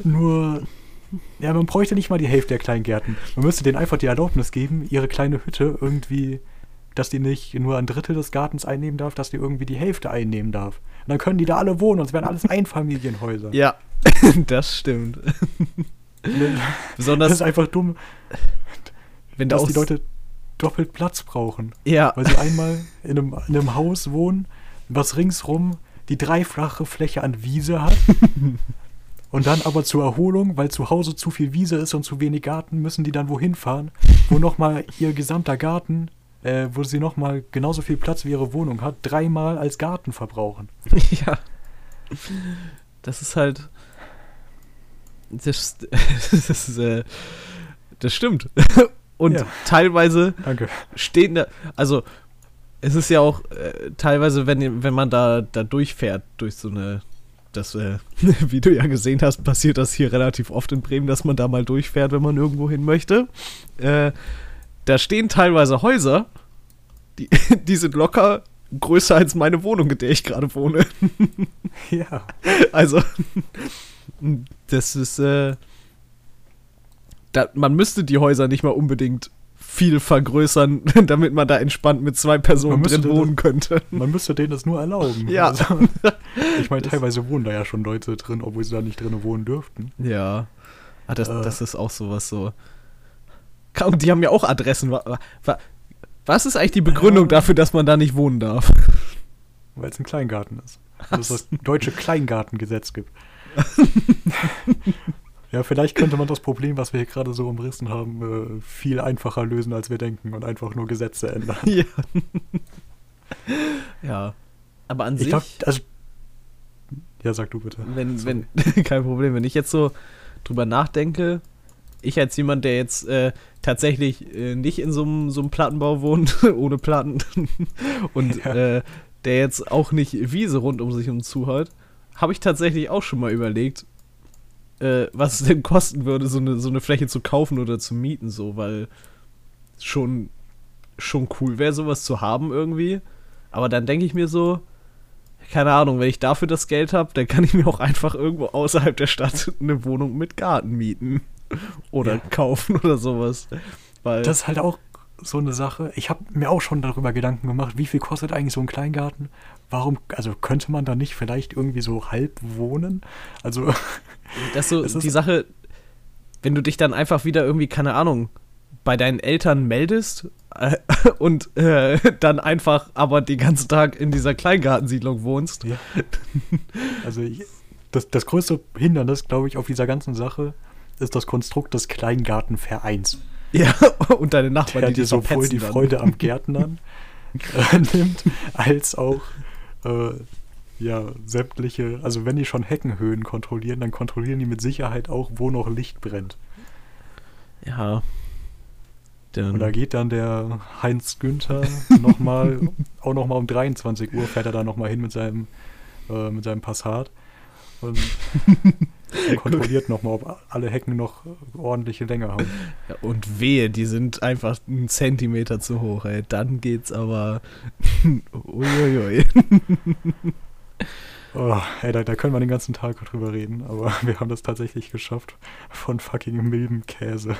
nur... Ja, man bräuchte nicht mal die Hälfte der Kleingärten. Man müsste denen einfach die Erlaubnis geben, ihre kleine Hütte irgendwie, dass die nicht nur ein Drittel des Gartens einnehmen darf, dass die irgendwie die Hälfte einnehmen darf. Und dann können die da alle wohnen und es wären alles *laughs* Einfamilienhäuser.
Ja, *laughs* das stimmt. *laughs*
Das
Besonders
ist einfach dumm,
wenn da
dass die Leute doppelt Platz brauchen.
ja,
Weil sie einmal in einem, in einem Haus wohnen, was ringsrum die dreifache Fläche an Wiese hat. *laughs* und dann aber zur Erholung, weil zu Hause zu viel Wiese ist und zu wenig Garten, müssen die dann wohin fahren, wo nochmal ihr gesamter Garten, äh, wo sie nochmal genauso viel Platz wie ihre Wohnung hat, dreimal als Garten verbrauchen. *laughs*
ja. Das ist halt das *laughs* das, ist, äh, das stimmt. Und
Ja.
teilweise
Danke.
stehen da, also es ist ja auch äh, teilweise, wenn, wenn man da, da durchfährt, durch so eine, das, äh, *laughs* wie du ja gesehen hast, passiert das hier relativ oft in Bremen, dass man da mal durchfährt, wenn man irgendwo hin möchte. Äh, da stehen teilweise Häuser, die, *laughs* die sind locker größer als meine Wohnung, in der ich gerade wohne.
Ja. *laughs*
Also, das ist, äh, da, man müsste die Häuser nicht mal unbedingt viel vergrößern, *laughs* damit man da entspannt mit zwei Personen drin
das-
wohnen könnte.
Man müsste denen das nur erlauben.
Ja.
Also, *laughs* ich meine, teilweise wohnen da ja schon Leute drin, obwohl sie da nicht drin wohnen dürften.
Ja. Ah, das,
Äh.
das ist auch sowas so. Und die haben ja auch Adressen. Wa- wa- Was ist eigentlich die Begründung dafür, dass man da nicht wohnen darf? *laughs*
Weil es ein Kleingarten ist. Weil es das deutsche Kleingartengesetz gibt. Ja, vielleicht könnte man das Problem, was wir hier gerade so umrissen haben, äh, viel einfacher lösen, als wir denken und einfach nur Gesetze ändern. *laughs*
ja. ja. Aber an
Ich
sich,
glaube, also. Ja, sag du bitte.
wenn,
Sorry.
wenn, *laughs* kein Problem, wenn ich jetzt so drüber nachdenke, ich als jemand, der jetzt äh, tatsächlich äh, nicht in so einem Plattenbau wohnt, *laughs* ohne Platten, und
Ja.
äh, der jetzt auch nicht Wiese rund um sich und zu hat, habe ich tatsächlich auch schon mal überlegt, äh, was es denn kosten würde, so eine, so eine Fläche zu kaufen oder zu mieten, so, weil schon, schon cool wäre, sowas zu haben irgendwie. Aber dann denke ich mir so, keine Ahnung, wenn ich dafür das Geld habe, dann kann ich mir auch einfach irgendwo außerhalb der Stadt *laughs* eine Wohnung mit Garten mieten. *laughs* Oder
Ja.
kaufen *laughs* oder sowas. Weil,
Das ist halt auch so eine Sache. Ich habe mir auch schon darüber Gedanken gemacht, wie viel kostet eigentlich so ein Kleingarten? Warum, also könnte man da nicht vielleicht irgendwie so halb wohnen? Also, *laughs*
das ist so
ist-
die Sache, wenn du dich dann einfach wieder irgendwie, keine Ahnung, bei deinen Eltern meldest äh, *laughs* und äh, dann einfach aber den ganzen Tag in dieser Kleingartensiedlung wohnst.
Ja. Also ich, das, das größte Hindernis, glaube ich, auf dieser ganzen Sache ist das Konstrukt des Kleingartenvereins,
Ja, *laughs* und deine Nachbarn,
der
die
dir sowohl die
dann.
Freude am Gärtnern äh, nimmt, als auch äh, ja, sämtliche, also wenn die schon Heckenhöhen kontrollieren, dann kontrollieren die mit Sicherheit auch, wo noch Licht brennt.
Ja. Dann,
Und da geht dann der Heinz Günther *laughs* nochmal, auch nochmal um 23 Uhr fährt er da nochmal hin mit seinem, äh, mit seinem Passat und, *laughs* und kontrolliert nochmal, ob alle Hecken noch ordentliche Länge haben.
Ja, und wehe, die sind einfach einen Zentimeter zu hoch, ey. Dann geht's aber. *laughs* Uiuiui. *laughs*
Oh, ey, da, da können wir den ganzen Tag drüber reden, aber *laughs* wir haben das tatsächlich geschafft, von fucking Milbenkäse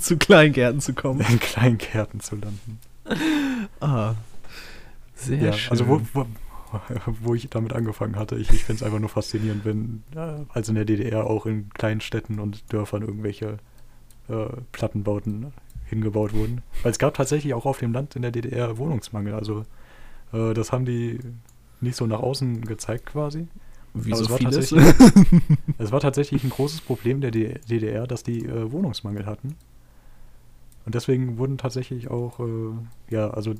zu Kleingärten zu kommen.
in Kleingärten zu landen.
Ah. Sehr
Ja,
schön.
also wo, wo, *laughs* wo ich damit angefangen hatte, ich, ich finde es einfach nur faszinierend, wenn, also in der DDR auch in kleinen Städten und Dörfern irgendwelche äh, Plattenbauten hingebaut wurden. Weil es gab tatsächlich auch auf dem Land in der DDR Wohnungsmangel. Also äh, das haben die nicht so nach außen gezeigt quasi.
Wie
aber
so
es war
vieles.
tatsächlich- *laughs* Es war tatsächlich ein großes Problem der DDR, dass die äh, Wohnungsmangel hatten. Und deswegen wurden tatsächlich auch, äh, ja, also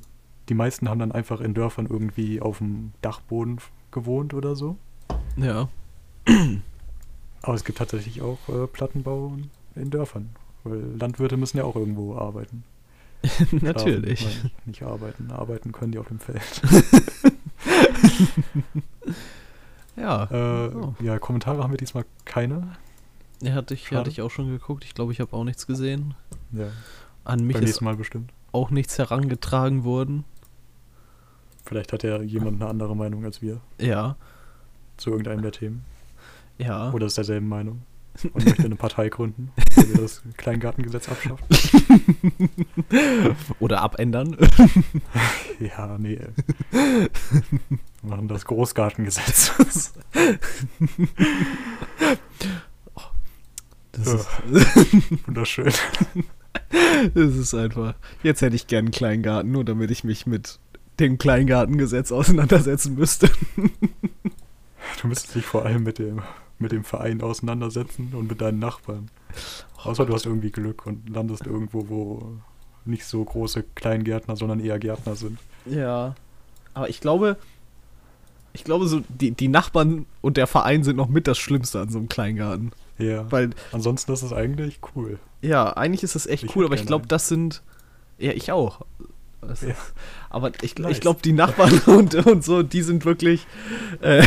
die meisten haben dann einfach in Dörfern irgendwie auf dem Dachboden gewohnt oder so.
ja.
Aber es gibt tatsächlich auch äh, Plattenbau in Dörfern. Weil Landwirte müssen ja auch irgendwo arbeiten. *laughs* Schlafen,
Natürlich.
nein, nicht, arbeiten. Arbeiten können die auf dem Feld. *laughs*
Ja.
Äh,
Oh.
Ja, Kommentare haben wir diesmal keine.
Ja, hatte ich,
Schade.
hatte ich auch schon geguckt. Ich glaube, ich habe auch nichts gesehen.
Ja,
An mich
beim
ist
Mal bestimmt.
auch nichts herangetragen worden.
Vielleicht hat ja jemand eine andere Meinung als wir
Ja.
zu irgendeinem der Themen.
Ja.
Oder ist derselben Meinung *laughs* und möchte eine Partei gründen, wir das Kleingartengesetz abschaffen. *laughs*
Oder abändern. *laughs*
Ja, nee. Wir machen das Großgartengesetz.
Das,
Ja.
ist,
Wunderschön.
das ist einfach. Jetzt hätte ich gern einen Kleingarten, nur damit ich mich mit dem Kleingartengesetz auseinandersetzen müsste. *laughs*
Du müsstest dich vor allem mit dem, mit dem Verein auseinandersetzen und mit deinen Nachbarn. Außer du hast irgendwie Glück und landest irgendwo, wo nicht so große Kleingärtner, sondern eher Gärtner sind.
Ja. Aber ich glaube, ich glaube, so die, die Nachbarn und der Verein sind noch mit das Schlimmste an so einem Kleingarten.
Ja.
Weil,
Ansonsten ist es eigentlich cool.
ja, eigentlich ist es echt
Ich
cool, aber ich glaube, das sind. Ja, ich auch.
Ja.
aber ich,
Nice.
ich glaube, die Nachbarn *laughs* und, und so, die sind wirklich. Äh,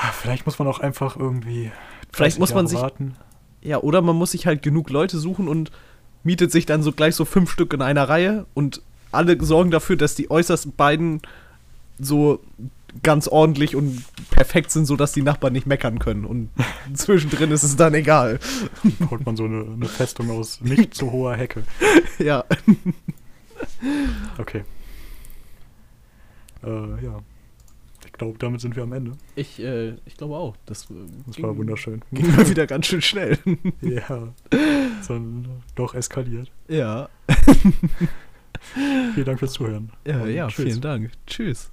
Ah, Vielleicht muss man auch einfach irgendwie.
Vielleicht
30
muss man sich-
Warten.
ja, oder man muss sich halt genug Leute suchen und mietet sich dann so gleich so fünf Stück in einer Reihe und alle sorgen dafür, dass die äußerst beiden so ganz ordentlich und perfekt sind, sodass die Nachbarn nicht meckern können. Und *laughs* zwischendrin ist es dann egal.
baut man so eine, eine Festung aus nicht zu hoher Hecke. *laughs*
Ja. *laughs*
Okay. Äh, ja. Ich glaube, damit sind wir am Ende.
Ich, äh, ich glaube auch. Das, äh,
Das
ging,
war wunderschön. *laughs*
ging mal wieder ganz schön schnell. *laughs*
ja. Sondern doch eskaliert.
ja.
Vielen Dank fürs Zuhören.
Ja,
Und
ja,
tschüss.
vielen Dank. Tschüss.